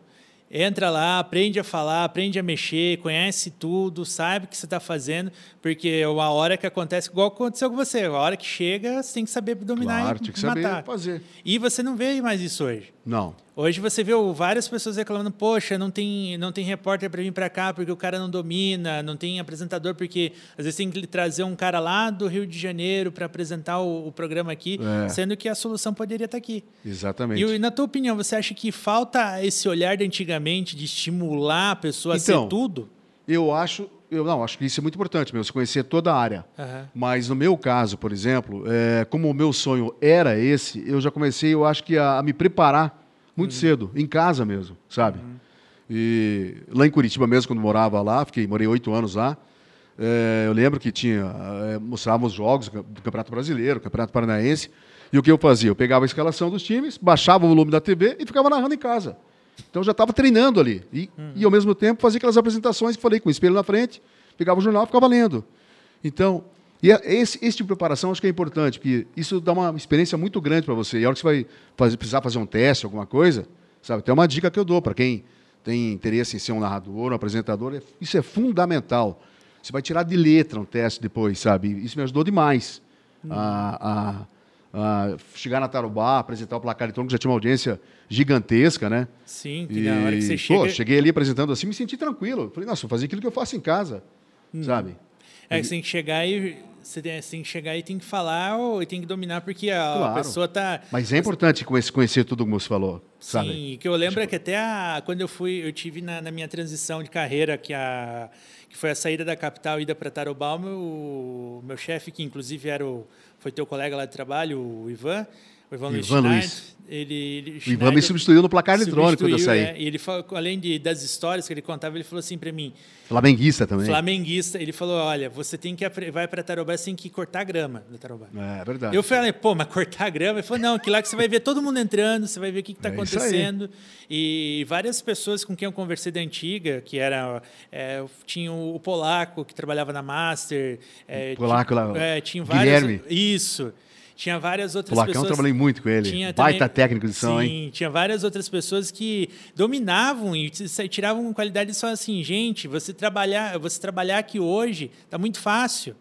[SPEAKER 1] Entra lá, aprende a falar, aprende a mexer, conhece tudo, sabe o que você está fazendo, porque é uma hora que acontece, igual aconteceu com você, a hora que chega, você tem que saber dominar
[SPEAKER 3] claro,
[SPEAKER 1] e tem
[SPEAKER 3] que
[SPEAKER 1] matar.
[SPEAKER 3] saber fazer.
[SPEAKER 1] E você não vê mais isso hoje.
[SPEAKER 3] Não.
[SPEAKER 1] Hoje você vê várias pessoas reclamando, poxa, não tem, não tem repórter para vir para cá porque o cara não domina, não tem apresentador porque às vezes tem que trazer um cara lá do Rio de Janeiro para apresentar o, o, programa aqui, é. sendo que a solução poderia estar tá aqui.
[SPEAKER 3] Exatamente.
[SPEAKER 1] E na tua opinião, você acha que falta esse olhar de antigamente de estimular a pessoa então, a ser tudo?
[SPEAKER 3] Eu acho, eu não, acho que isso é muito importante, meu, você conhecer toda a área. Uhum. Mas no meu caso, por exemplo, é, como o meu sonho era esse, eu já comecei, eu acho que a, a me preparar muito uhum. cedo, em casa mesmo, sabe? Uhum. E lá em Curitiba mesmo, quando morava lá, fiquei, morei oito anos lá, é, eu lembro que tinha, é, mostrávamos jogos do Campeonato Brasileiro, Campeonato Paranaense, e o que eu fazia? Eu pegava a escalação dos times, baixava o volume da TV e ficava narrando em casa. Então eu já estava treinando ali. E, uhum. e ao mesmo tempo fazia aquelas apresentações que falei, com o espelho na frente, pegava o jornal e ficava lendo. Então, e é, esse, esse tipo de preparação acho que é importante, porque isso dá uma experiência muito grande para você. E a hora que você vai fazer, precisar fazer um teste, alguma coisa, sabe? Tem uma dica que eu dou para quem tem interesse em ser um narrador, um apresentador, é, isso é fundamental. Você vai tirar de letra um teste depois, sabe? Isso me ajudou demais a, a, chegar na Tarubá, apresentar o placar eletrônico, já tinha uma audiência gigantesca, né?
[SPEAKER 1] Sim, e, na hora que você chega... Pô,
[SPEAKER 3] cheguei ali apresentando assim, me senti tranquilo. Falei, nossa, vou fazer aquilo que eu faço em casa, uhum. sabe?
[SPEAKER 1] É que você tem que chegar e você tem, que chegar e tem que falar ou tem que dominar porque a, claro. pessoa tá.
[SPEAKER 3] Mas é importante conhecer, conhecer tudo como você falou, sabe?
[SPEAKER 1] Sim, que eu lembro tipo... é que até a, quando eu fui, eu tive na, na, minha transição de carreira que a que foi a saída da capital ida para Tarobá, o meu, meu chefe que inclusive era o, foi teu colega lá de trabalho, o Ivan, o Ivan, Ivan Luiz. Luiz. Ele, ele,
[SPEAKER 3] o Ivan me substituiu no placar eletrônico saí.
[SPEAKER 1] É, e ele falou, além de, das histórias que ele contava, ele falou assim para mim.
[SPEAKER 3] Flamenguista também.
[SPEAKER 1] Flamenguista. Ele falou: olha, você tem que vai para Tarobá, você tem que cortar a grama da Tarobá.
[SPEAKER 3] É, é verdade.
[SPEAKER 1] Eu falei, pô, mas cortar a grama? Ele falou: não, que lá que você vai ver todo mundo entrando, você vai ver o que está é acontecendo. E várias pessoas com quem eu conversei da antiga, que era. É, tinha o polaco que trabalhava na Master.
[SPEAKER 3] É, polaco
[SPEAKER 1] tinha,
[SPEAKER 3] lá.
[SPEAKER 1] Tinha vários. Guilherme. Isso. Tinha várias outras
[SPEAKER 3] Polacão,
[SPEAKER 1] pessoas.
[SPEAKER 3] eu trabalhei muito com ele. Tinha Baita também, técnico de som, sim, hein?
[SPEAKER 1] tinha várias outras pessoas que dominavam e tiravam qualidade só assim, gente, você trabalhar, você trabalhar aqui hoje está muito fácil.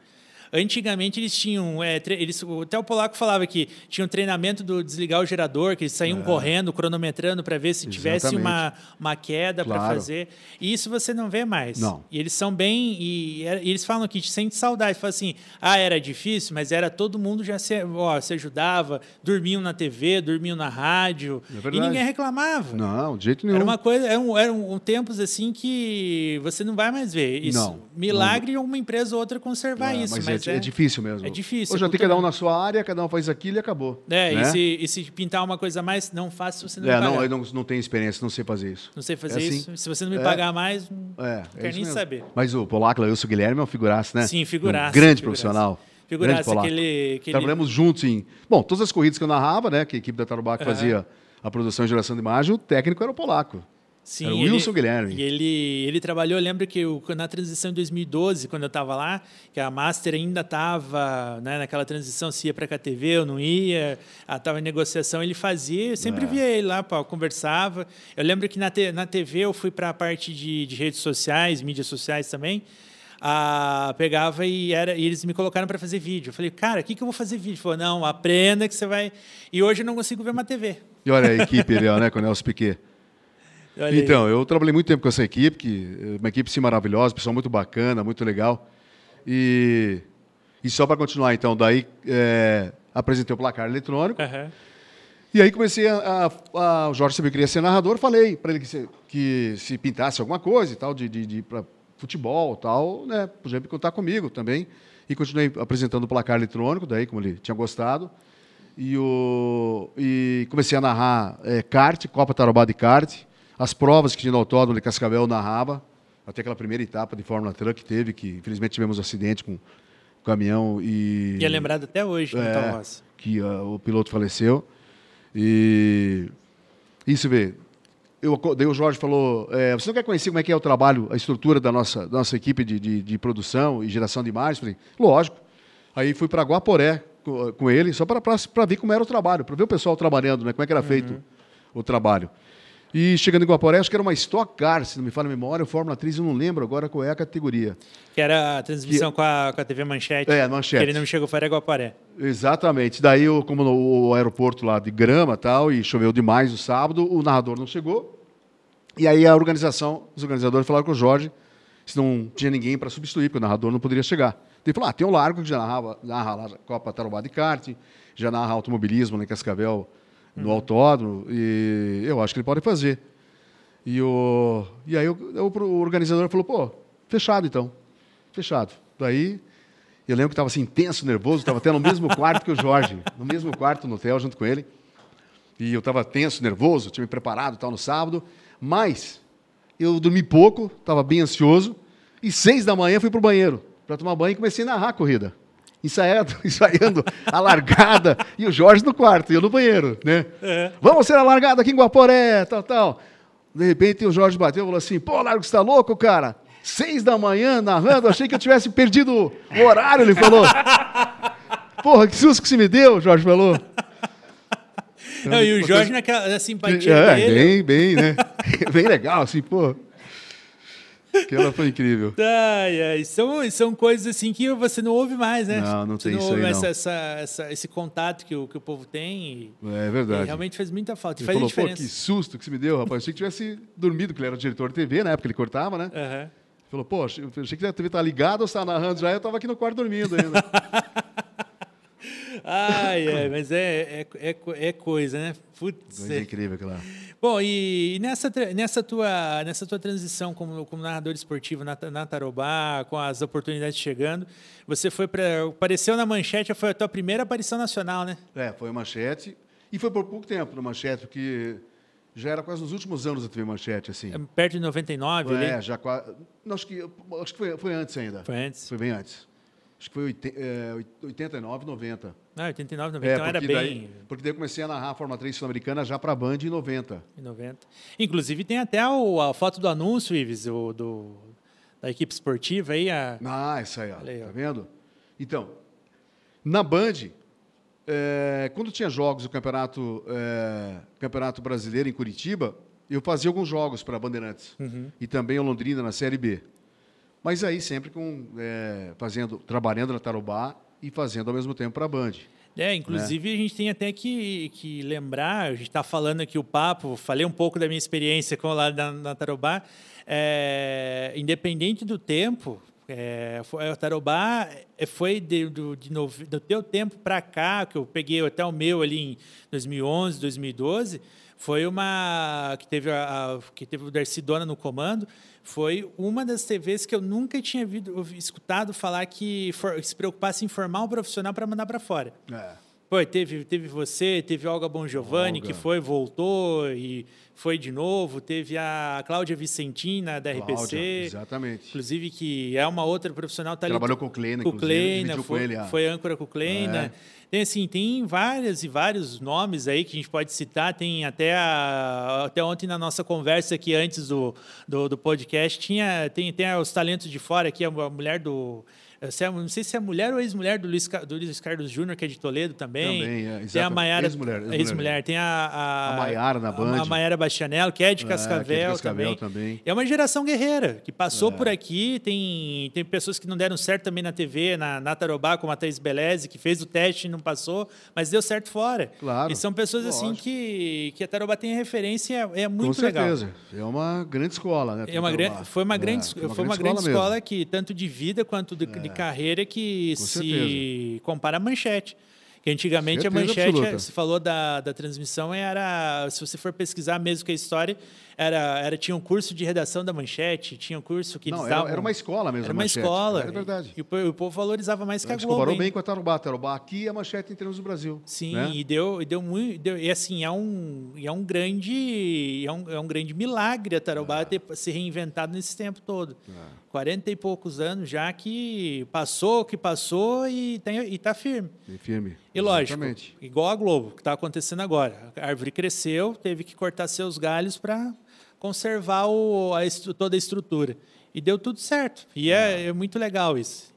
[SPEAKER 1] Antigamente eles tinham. É, eles, até o Polaco falava que tinha um treinamento do desligar o gerador, que eles saíam é. correndo, cronometrando para ver se tivesse uma, uma queda claro. para fazer. E isso você não vê mais.
[SPEAKER 3] Não.
[SPEAKER 1] E eles são bem. E, e eles falam que sente saudade. Falam assim: ah, era difícil, mas era todo mundo já se, ó, se ajudava, dormiam na TV, dormiam na rádio. É e ninguém reclamava.
[SPEAKER 3] Não, de jeito nenhum.
[SPEAKER 1] Era uma coisa, eram, eram tempos assim que você não vai mais ver. Isso.
[SPEAKER 3] Não.
[SPEAKER 1] Milagre não. uma empresa ou outra conservar é, isso. Mas, mas
[SPEAKER 3] é, é, difícil mesmo.
[SPEAKER 1] É difícil.
[SPEAKER 3] Hoje já tem cada um na sua área, cada um faz aquilo e acabou.
[SPEAKER 1] É,
[SPEAKER 3] né?
[SPEAKER 1] e, se, e se pintar uma coisa a mais, não faça se você não
[SPEAKER 3] é. Não, eu não, não tenho experiência, não sei fazer isso.
[SPEAKER 1] Não sei fazer é isso. Assim? Se você não me é. pagar mais, não é, é quero nem saber.
[SPEAKER 3] Mas o Polaco, eu sou o Guilherme, é um figuraço, né?
[SPEAKER 1] Sim, figuraço.
[SPEAKER 3] Um grande
[SPEAKER 1] figuraço.
[SPEAKER 3] profissional.
[SPEAKER 1] Figuraço, aquele, aquele...
[SPEAKER 3] Trabalhamos juntos em... Bom, todas as corridas que eu narrava, né, que a equipe da Tarubá uhum. fazia a produção e geração de imagem, o técnico era o Polaco.
[SPEAKER 1] Sim,
[SPEAKER 3] Era o Wilson
[SPEAKER 1] ele,
[SPEAKER 3] Guilherme.
[SPEAKER 1] E ele, ele trabalhou, eu lembro que eu, na transição em 2012, quando eu estava lá, que a Master ainda estava né, naquela transição, se ia para a KTV ou não ia, estava em negociação, ele fazia, eu sempre é. via ele lá, pô, conversava. Eu lembro que na, te, na TV eu fui para a parte de, de redes sociais, mídias sociais também, a, pegava e, era, e eles me colocaram para fazer vídeo. Eu falei, cara, o que, que eu vou fazer vídeo? Ele falou, não, aprenda que você vai... E hoje eu não consigo ver uma TV.
[SPEAKER 3] E olha a equipe, Léo, né, com o Nelson Piquet. Então, eu trabalhei muito tempo com essa equipe, que, uma equipe sim, maravilhosa, pessoal muito bacana, muito legal. E, e só para continuar, então, daí é, apresentei o placar eletrônico. Uhum. E aí comecei a, a, a, O Jorge sabia que queria ser narrador, falei para ele que se, que se pintasse alguma coisa e tal, de, de, de para futebol tal, né, podia contar comigo também. E continuei apresentando o placar eletrônico, daí, como ele tinha gostado. E, o, e comecei a narrar é, kart, Copa Tarobá de kart as provas que tinha no autódromo de Cascavel narrava, até aquela primeira etapa de Fórmula Truck que teve, que infelizmente tivemos um acidente com o caminhão e...
[SPEAKER 1] E é lembrado até hoje,
[SPEAKER 3] né, é, Que uh, o piloto faleceu. E isso, vê, eu, daí o Jorge falou: é, você não quer conhecer como é que é o trabalho, a estrutura da nossa, da nossa equipe de, de, de produção e geração de imagens? Falei, lógico. Aí fui para Guaporé com, com, ele, só para ver como era o trabalho, para ver o pessoal trabalhando, né, como é que era uhum. feito o trabalho. E chegando em Guaporé, acho que era uma Stock Car, se não me falha a memória, Fórmula 3, eu não lembro agora qual é a categoria.
[SPEAKER 1] Que era a transmissão que... com, a, com a TV Manchete.
[SPEAKER 3] É, Manchete.
[SPEAKER 1] Que ele não chegou fora Guaporé.
[SPEAKER 3] Exatamente. Daí, eu, como no, o aeroporto lá de grama tal, e choveu demais no sábado, o narrador não chegou. E aí a organização, os organizadores falaram com o Jorge se não tinha ninguém para substituir, porque o narrador não poderia chegar. Ele falou, ah, tem o Largo que já narrava, narra lá a Copa Tarobá de kart, já narra automobilismo em Cascavel, no autódromo, e eu acho que ele pode fazer. E, o, e aí o, o organizador falou, pô, fechado então. Fechado. Daí eu lembro que estava assim, tenso, nervoso, estava até no mesmo quarto que o Jorge, no mesmo quarto no hotel junto com ele. E eu estava tenso, nervoso, tinha me preparado tal no sábado, mas eu dormi pouco, estava bem ansioso, e seis da manhã fui para o banheiro para tomar banho e comecei a narrar a corrida. Ensaiando, ensaiando a largada, e o Jorge no quarto, e eu no banheiro, né? É. Vamos ser a largada aqui em Guaporé, tal, tal. De repente o Jorge bateu e falou assim: pô, Largo, você está louco, cara? Seis da manhã narrando, achei que eu tivesse perdido o horário, ele falou. Porra, que susto que você me deu, Jorge falou.
[SPEAKER 1] Não, e o Jorge naquela simpatia
[SPEAKER 3] é, dele. Bem, bem, né? bem legal, assim, pô. Aquela foi incrível.
[SPEAKER 1] Ai, ai. São, são coisas assim que você não ouve mais, né?
[SPEAKER 3] Não, não
[SPEAKER 1] você
[SPEAKER 3] tem
[SPEAKER 1] não
[SPEAKER 3] isso aí,
[SPEAKER 1] essa, essa, esse contato que o, que o povo tem.
[SPEAKER 3] E, é verdade.
[SPEAKER 1] realmente faz muita falta.
[SPEAKER 3] Ele
[SPEAKER 1] faz
[SPEAKER 3] falou,
[SPEAKER 1] diferença.
[SPEAKER 3] pô, que susto que você me deu, rapaz. Achei que tivesse dormido, porque ele era diretor de TV, na época ele cortava, né?
[SPEAKER 1] Uhum.
[SPEAKER 3] Falou, pô, achei que a TV tá ligada ou está narrando já, eu estava aqui no quarto dormindo ainda.
[SPEAKER 1] ai, ai, mas é, é, é, é coisa, né?
[SPEAKER 3] Putz. É incrível lá.
[SPEAKER 1] Bom, e nessa, nessa, tua, nessa tua transição como, como narrador esportivo na, na Tarobá, com as oportunidades chegando, você foi para. Apareceu na manchete, foi a tua primeira aparição nacional, né?
[SPEAKER 3] É, foi a manchete. E foi por pouco tempo na manchete, porque já era quase nos últimos anos da TV Manchete, assim. É,
[SPEAKER 1] perto de 99,
[SPEAKER 3] É, ali? já quase. Acho que, acho que foi, foi antes ainda.
[SPEAKER 1] Foi antes?
[SPEAKER 3] Foi bem antes. Acho que foi é, 89, 90.
[SPEAKER 1] Ah, 89, 90, é, então era bem...
[SPEAKER 3] Daí, porque daí eu comecei a narrar a Fórmula 3 Sul-Americana já para a Band em 90.
[SPEAKER 1] Em 90. Inclusive tem até o, a foto do anúncio, Ives, o, do, da equipe esportiva aí. A...
[SPEAKER 3] Ah, isso aí, ó. Aí, ó. Tá vendo? Então, na Band, é, quando tinha jogos do Campeonato, é, Campeonato Brasileiro em Curitiba, eu fazia alguns jogos para Bandeirantes. Uhum. E também o Londrina na Série B. Mas aí sempre com, é, fazendo, trabalhando na Tarobá e fazendo ao mesmo tempo para a Band.
[SPEAKER 1] É, inclusive né? a gente tem até que, que lembrar, a gente está falando aqui o papo, falei um pouco da minha experiência com lá na, na Tarobá, é, independente do tempo, é, foi, a Tarobá é, foi de, do, de do teu tempo para cá, que eu peguei até o meu ali em 2011, 2012, foi uma que teve, a, a que teve o Darcy Dona no comando, foi uma das TVs que eu nunca tinha visto, escutado falar que for, se preocupasse em formar um profissional para mandar para fora. É. Foi, teve, teve você, teve Olga Bon Giovanni, que foi, voltou e foi de novo. Teve a Cláudia Vicentina, da Cláudia, RPC.
[SPEAKER 3] Exatamente.
[SPEAKER 1] Inclusive, que é uma outra profissional.
[SPEAKER 3] Tá Trabalhou ali, com o Kleina,
[SPEAKER 1] com Kleina, foi, com ele, foi âncora com o Kleina. É. Tem, assim, tem várias e vários nomes aí que a gente pode citar. Tem até, a, até ontem na nossa conversa aqui antes do, do, do podcast, tinha, tem, tem os talentos de fora aqui, a mulher do é, não sei se é mulher ou ex-mulher do Luiz, do Luiz Carlos Júnior, que é de Toledo também.
[SPEAKER 3] Também, é,
[SPEAKER 1] Tem a Maiara. Ex-mulher. Ex-mulher. Tem a.
[SPEAKER 3] A, a Maiara na Band.
[SPEAKER 1] A Maiara Bastianello, que é de Cascavel, é, que é de Cascavel também. também. É uma geração guerreira, que passou é. por aqui. Tem, tem pessoas que não deram certo também na TV, na, na Tarobá, como a Thaís Beleze, que fez o teste e não passou, mas deu certo fora.
[SPEAKER 3] Claro.
[SPEAKER 1] E são pessoas assim, Lógico. assim que, que a Tarobá tem referência, é, é muito legal. Com
[SPEAKER 3] certeza. É uma grande escola, né?
[SPEAKER 1] É uma foi uma grande, foi uma, grande, escola, escola que, tanto de vida quanto de, de carreira, que se certeza. compara à manchete. Que antigamente Certeza a manchete, absoluta. você falou da, da transmissão, era. Se você for pesquisar mesmo que a história, era, era, tinha um curso de redação da manchete, tinha um curso que
[SPEAKER 3] Não,
[SPEAKER 1] eles
[SPEAKER 3] era,
[SPEAKER 1] davam.
[SPEAKER 3] Era uma escola mesmo.
[SPEAKER 1] Era uma escola.
[SPEAKER 3] Era verdade.
[SPEAKER 1] E, o, o, povo valorizava mais que a
[SPEAKER 3] Globo. Comparou bem com a Tarubá. Tarubá aqui é a manchete em termos do Brasil.
[SPEAKER 1] Sim,
[SPEAKER 3] né?
[SPEAKER 1] e deu, e deu muito. Deu, e assim, é um, é um grande. É um, é um grande milagre a Tarubá é. ter se reinventado nesse tempo todo. É 40 e poucos anos já que passou o que passou e está firme.
[SPEAKER 3] E firme.
[SPEAKER 1] E lógico, Exatamente. igual a Globo, que está acontecendo agora. A árvore cresceu, teve que cortar seus galhos para conservar o, a, toda a estrutura. E deu tudo certo. E é, é muito legal isso.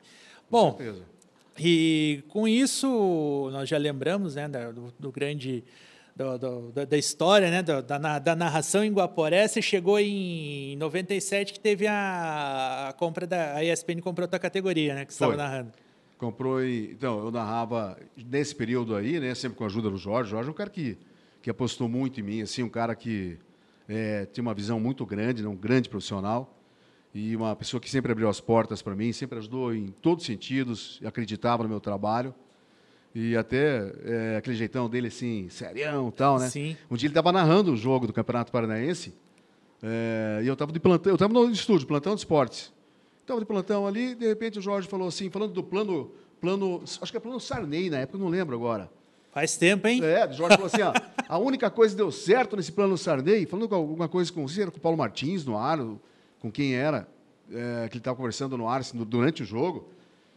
[SPEAKER 1] Bom, certeza. e com isso nós já lembramos né, do, do grande do, do, da história, né, da, da, narração em Guaporé, você chegou em 97 que teve a, a compra da a ESPN comprou a tua categoria, né, que você estava narrando.
[SPEAKER 3] Comprou e então eu narrava nesse período aí, né, sempre com a ajuda do Jorge. Jorge é um cara que que apostou muito em mim, assim, um cara que é, tinha uma visão muito grande, né, um grande profissional e uma pessoa que sempre abriu as portas para mim, sempre ajudou em todos os sentidos, acreditava no meu trabalho. E até é, aquele jeitão dele assim, serião e tal, né?
[SPEAKER 1] Sim.
[SPEAKER 3] Um dia ele estava narrando o jogo do Campeonato Paranaense é, e eu estava de plantão, eu estava no estúdio, plantão de esportes. Estava de plantão ali, de repente o Jorge falou assim, falando do plano, plano, acho que é plano Sarney na época, não lembro agora.
[SPEAKER 1] Faz tempo, hein?
[SPEAKER 3] É, o Jorge falou assim, ó, a única coisa que deu certo nesse plano Sarney, falando alguma coisa com, com o Paulo Martins no ar, com quem era, é, que ele estava conversando no ar assim, durante o jogo,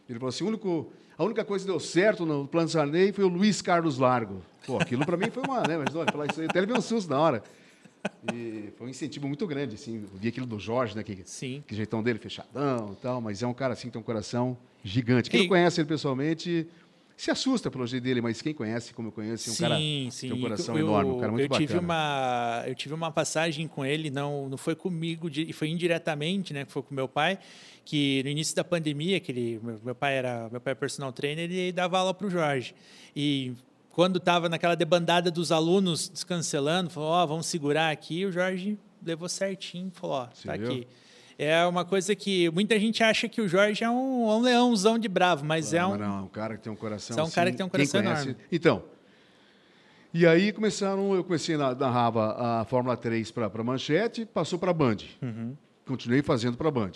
[SPEAKER 3] ele falou assim, único a única coisa que deu certo no plano Sarney foi o Luiz Carlos Largo. Pô, aquilo para mim foi uma, né? Mas olha, falar isso aí, até ele veio um susto na hora. E foi um incentivo muito grande, assim. Eu vi aquilo do Jorge, né? Que,
[SPEAKER 1] Sim.
[SPEAKER 3] Que jeitão dele fechadão e tal, mas é um cara assim que tem um coração gigante. Quem e... não conhece ele pessoalmente se assusta pelo jeito dele, mas quem conhece, como eu conheço, é um sim, cara sim. tem um coração eu, enorme, um cara muito
[SPEAKER 1] eu
[SPEAKER 3] bacana.
[SPEAKER 1] Tive uma, eu tive uma passagem com ele, não, não foi comigo, foi indiretamente, né? Que foi com meu pai que no início da pandemia, que ele, meu pai era meu pai é personal trainer, ele dava aula para o Jorge. E quando estava naquela debandada dos alunos descancelando, falou: Ó, oh, vamos segurar aqui. O Jorge levou certinho, falou: Ó, oh, tá aqui. É uma coisa que muita gente acha que o Jorge é um, é um leãozão de bravo, mas é um.
[SPEAKER 3] Não, é um cara que tem um coração.
[SPEAKER 1] É um cara que tem um coração enorme.
[SPEAKER 3] Então. E aí começaram, eu comecei na narrava a Fórmula 3 para Manchete, passou para Band.
[SPEAKER 1] Uhum.
[SPEAKER 3] Continuei fazendo para Band.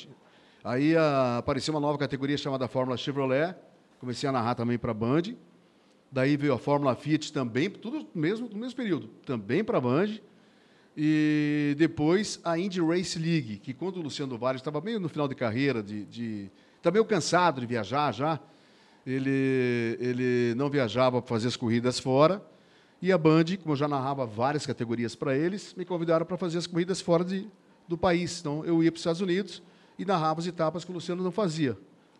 [SPEAKER 3] Aí a, ah, apareceu uma nova categoria chamada Fórmula Chevrolet, comecei a narrar também para a Band. Daí veio a Fórmula Fiat também, tudo mesmo, no mesmo período, também para a Band. E depois a Indy Race League, que quando o Luciano Vale estava meio no final de carreira, de, de tá meio cansado de viajar já, ele, ele não viajava para fazer as corridas fora. E a Band, como eu já narrava várias categorias para eles, me convidaram para fazer as corridas fora de, do país. Então eu ia para os Estados Unidos e narrava as etapas que o Luciano não fazia.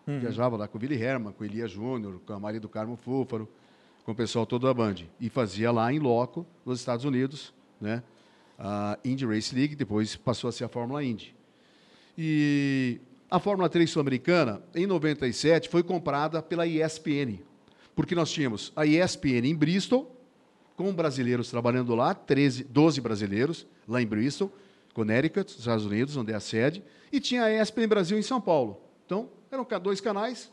[SPEAKER 3] Uhum. Viajava lá com o Willi Herman, com o Elia Júnior, com a Maria do Carmo Fúfaro, com o pessoal todo da Band. E fazia lá em loco, nos Estados Unidos, né? A Indy Race League, depois passou a ser a Fórmula Indy. E a Fórmula 3 sul-americana, em 97, foi comprada pela ESPN, porque nós tínhamos a ESPN em Bristol, com brasileiros trabalhando lá, 13, 12 brasileiros lá em Bristol, Connecticut, Estados Unidos, onde é a sede, e tinha a ESPN Brasil em São Paulo. Então, eram dois canais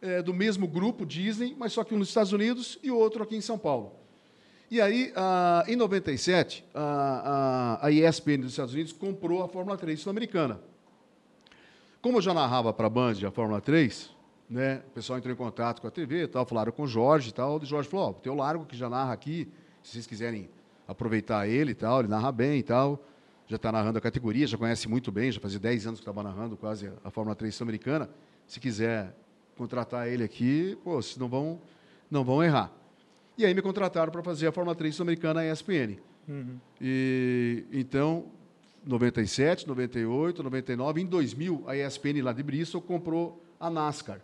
[SPEAKER 3] é, do mesmo grupo, Disney, mas só que um nos Estados Unidos e outro aqui em São Paulo. E aí, ah, em 97, a, a, a ESPN dos Estados Unidos comprou a Fórmula 3 sul-americana. Como eu já narrava para a Band a Fórmula 3, né, o pessoal entrou em contato com a TV tal, falaram com o Jorge e tal. O Jorge falou: Ó, oh, tem o Largo que já narra aqui, se vocês quiserem aproveitar ele e tal, ele narra bem e tal já está narrando a categoria, já conhece muito bem, já fazia 10 anos que estava narrando quase a Fórmula 3 sul-americana. Se quiser contratar ele aqui, pô, vocês não vão, não vão errar. E aí me contrataram para fazer a Fórmula 3 sul-americana ESPN.
[SPEAKER 1] Uhum.
[SPEAKER 3] E, então, 97, 98, 99, em 2000, a ESPN lá de Bristol comprou a NASCAR.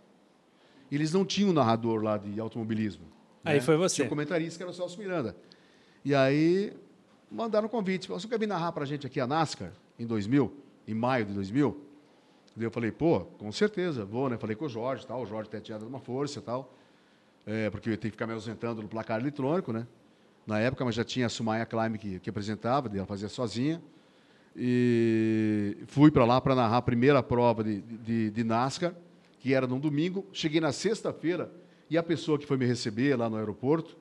[SPEAKER 3] Eles não tinham narrador lá de automobilismo.
[SPEAKER 1] Aí né? foi você.
[SPEAKER 3] Tinha um comentarista que era o Celso Miranda. E aí mandaram um convite. Você quer vir narrar para a gente aqui a NASCAR em 2000, em maio de 2000? Daí eu falei, pô, com certeza, vou, né? Falei com o Jorge, tal, o Jorge até tinha dado uma força e tal, é, porque eu tenho que ficar me ausentando no placar eletrônico, né? Na época, mas já tinha a Sumaya Climb que, que apresentava, ela fazia sozinha. E fui para lá para narrar a primeira prova de, de, de NASCAR, que era num domingo. Cheguei na sexta-feira e a pessoa que foi me receber lá no aeroporto,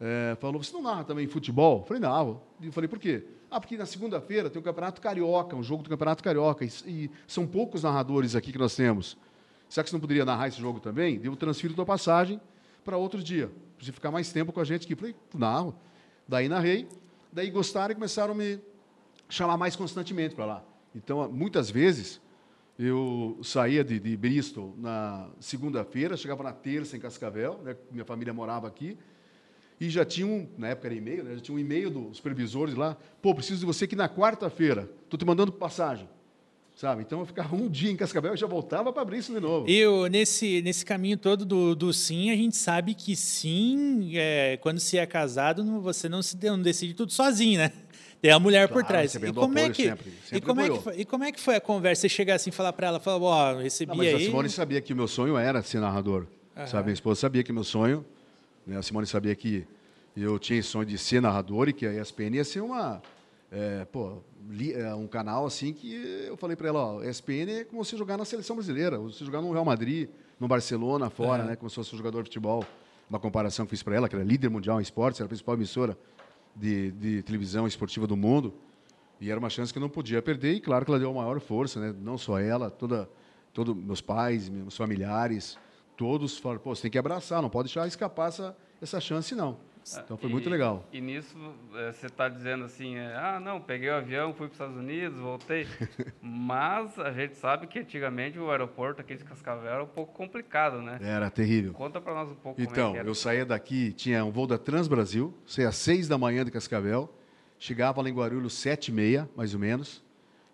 [SPEAKER 3] é, falou, você não narra também futebol? Eu falei, não. Eu falei, por quê? Ah, porque na segunda-feira tem o Campeonato Carioca, um jogo do Campeonato Carioca, e, e, são poucos narradores aqui que nós temos. Será que você não poderia narrar esse jogo também? Deu transfiro tua passagem para outro dia, para ficar mais tempo com a gente aqui. Falei, narro. Daí narrei, daí gostaram e começaram a me chamar mais constantemente para lá. Então, muitas vezes, Eu saía de, de Bristol na segunda-feira, chegava na terça em Cascavel, né, minha família morava aqui, e já tinha um, na época era e-mail, né, já tinha um e-mail dos supervisores lá, pô, preciso de você aqui na quarta-feira, estou te mandando passagem. Sabe? Então eu ficava um dia em Cascavel e já voltava para Bristol de novo.
[SPEAKER 1] E nesse, nesse caminho todo do, do sim, a gente sabe que sim, é, quando se é casado, você não, se, não decide tudo sozinho, né? Tem a mulher claro, por trás. E como, é que, sempre, sempre e, como é que foi, e como é que foi a conversa? Você chegar assim e falar para ela, falar, ó, oh, recebi não, mas aí...
[SPEAKER 3] a Simone sabia que o meu sonho era ser narrador. Uhum. Sabe? Minha esposa sabia que meu sonho... Né? A Simone sabia que eu tinha sonho de ser narrador e que a ESPN ia ser uma... É, pô, é um canal assim que eu falei para ela, ó, ESPN é como você jogar na seleção brasileira, você jogar no Real Madrid, no Barcelona, fora, é. né, como se fosse um jogador de futebol. Uma comparação que fiz para ela, que era líder mundial em esportes, era a principal emissora de, de televisão esportiva do mundo. E era uma chance que eu não podia perder, e claro que ela deu a maior força, né? não só ela, toda, todos meus pais, meus familiares, todos falaram, pô, você tem que abraçar, não pode deixar escapar essa, essa chance, não. Então foi e, muito legal.
[SPEAKER 2] E nisso é, você está dizendo assim, é, ah, não, peguei o avião, fui para os Estados Unidos, voltei. Mas a gente sabe que antigamente o aeroporto aqui de Cascavel era um pouco complicado, né?
[SPEAKER 3] Era terrível.
[SPEAKER 2] Conta para nós um pouco
[SPEAKER 3] então,
[SPEAKER 2] como
[SPEAKER 3] é eu saía daqui, tinha um voo da Transbrasil, saía às seis da manhã de Cascavel, chegava lá em Guarulhos sete e meia, mais ou menos,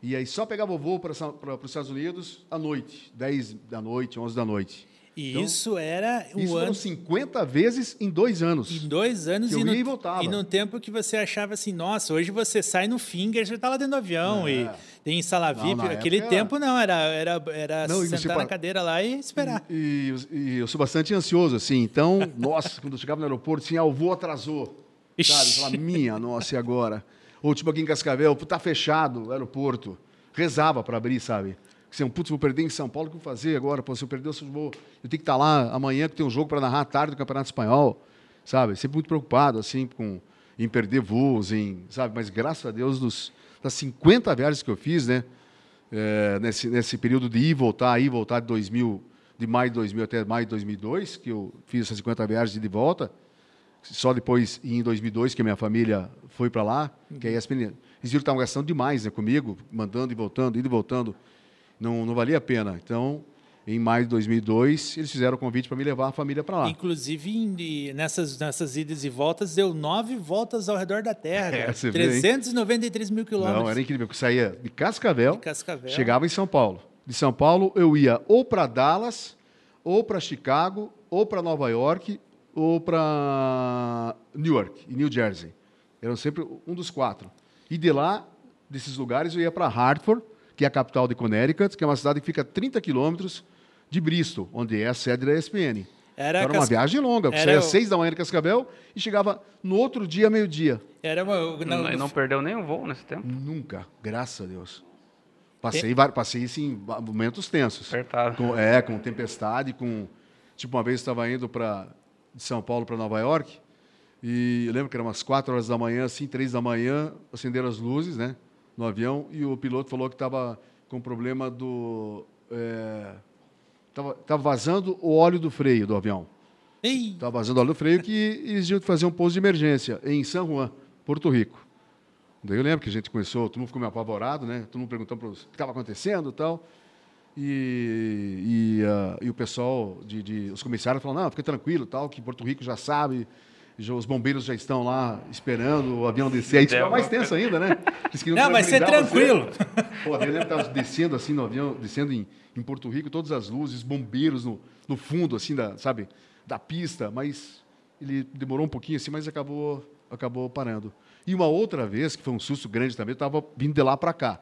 [SPEAKER 3] e aí só pegava o voo para os Estados Unidos à noite, dez da noite, onze da noite.
[SPEAKER 1] E então, isso era
[SPEAKER 3] um isso ano... foram 50 vezes em dois anos.
[SPEAKER 1] Em dois anos e,
[SPEAKER 3] no,
[SPEAKER 1] e
[SPEAKER 3] voltava.
[SPEAKER 1] E num tempo que você achava assim, nossa, hoje você sai no finger, já está lá dentro do avião é. e tem sala VIP. Não, Aquele tempo não, era, era, era não, sentar na cadeira lá e esperar.
[SPEAKER 3] E, e, e, eu sou bastante ansioso, assim. Então, nossa, quando eu chegava no aeroporto, assim, ah, o voo atrasou. Sabe? Falar, minha, nossa, e agora? Ou tipo aqui em Cascavel, tá fechado o aeroporto. Rezava para abrir, sabe? Assim, putz, vou perder em São Paulo, o que eu vou fazer agora? Pô, se eu perder, eu. Eu tenho que estar lá amanhã, que tem um jogo para narrar tarde do Campeonato Espanhol, sabe? Sempre muito preocupado, assim, com, em perder voos, em, sabe? Mas graças a Deus, dos, das 50 viagens que eu fiz, né? É, nesse, nesse período de ir voltar, ir voltar de 2000, de maio de 2000 até maio de 2002, que eu fiz essas 50 viagens de volta. Só depois, em 2002, que a minha família foi para lá, que aí as meninas, eles viram que estavam gastando demais né, comigo, mandando e voltando, indo e voltando não, não valia a pena. Então, em maio de 2002, eles fizeram o convite para me levar a família para lá.
[SPEAKER 1] Inclusive, nessas, nessas idas e voltas, deu nove voltas ao redor da Terra. É, 393 vê, mil quilômetros.
[SPEAKER 3] Não, era incrível. Eu saía de Cascavel, de Cascavel, chegava em São Paulo. De São Paulo, eu ia ou para Dallas, ou para Chicago, ou para Nova York, ou para New York e New Jersey. Eram sempre um dos quatro. E de lá, desses lugares, eu ia para Hartford, que é a capital de Connecticut, que é uma cidade que fica a 30 quilômetros de Bristol, onde é a sede da ESPN. Era, era uma viagem longa. Você saía às seis da manhã de Cascavel e chegava no outro dia, meio-dia.
[SPEAKER 2] Era uma... não, não, não perdeu nenhum voo nesse tempo?
[SPEAKER 3] Nunca, graças a Deus. Passei, Tem... passei assim, momentos tensos.
[SPEAKER 2] Apertado.
[SPEAKER 3] Com, é, com tempestade, com... Tipo, uma vez estava indo pra, de São Paulo para Nova York, e eu lembro que eram umas quatro horas da manhã, assim, três da manhã, acenderam as luzes, né? No avião e o piloto falou que estava com problema do. Estava é, vazando o óleo do freio do avião. Estava vazando o óleo do freio que iam fazer um pouso de emergência em São Juan, Porto Rico. Daí eu lembro que a gente começou, todo mundo ficou meio apavorado, né? Todo mundo perguntando o que estava acontecendo e tal. E, e, uh, e, o pessoal, de, de, os comissários falaram, não, fica tranquilo, tal, que Porto Rico já sabe, os bombeiros já estão lá esperando o avião descer. Aí fica mais tenso ainda, né?
[SPEAKER 1] Não, mas ser tranquilo.
[SPEAKER 3] Pô, eu lembro que descendo assim no avião, descendo em, em Porto Rico, todas as luzes, bombeiros no, no fundo, assim, da, sabe, da pista, mas ele demorou um pouquinho assim, mas acabou, acabou parando. E uma outra vez, que foi um susto grande também, eu estava vindo de lá para cá.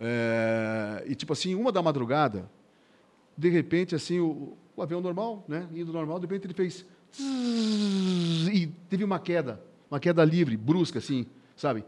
[SPEAKER 3] É, e tipo assim, uma da madrugada, de repente, assim, o, o avião normal, né, indo normal, de repente ele fez e teve uma queda, uma queda livre, brusca, assim, sabe?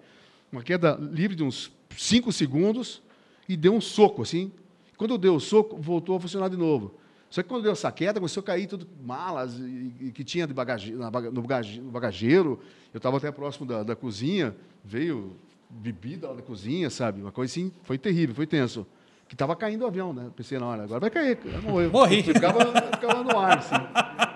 [SPEAKER 3] Uma queda livre de uns 5 segundos e deu um soco, assim. Quando deu o soco, voltou a funcionar de novo. Só que quando deu essa queda, começou a cair tudo, malas e, e que tinha de bagage, no, bagageiro, no bagageiro. Eu estava até próximo da, da cozinha, veio bebida lá da cozinha, sabe? Uma coisa assim, foi terrível, foi tenso. Que estava caindo o avião, né? Pensei na hora, agora vai cair.
[SPEAKER 1] Morri.
[SPEAKER 3] Ficava, ficava no ar, assim.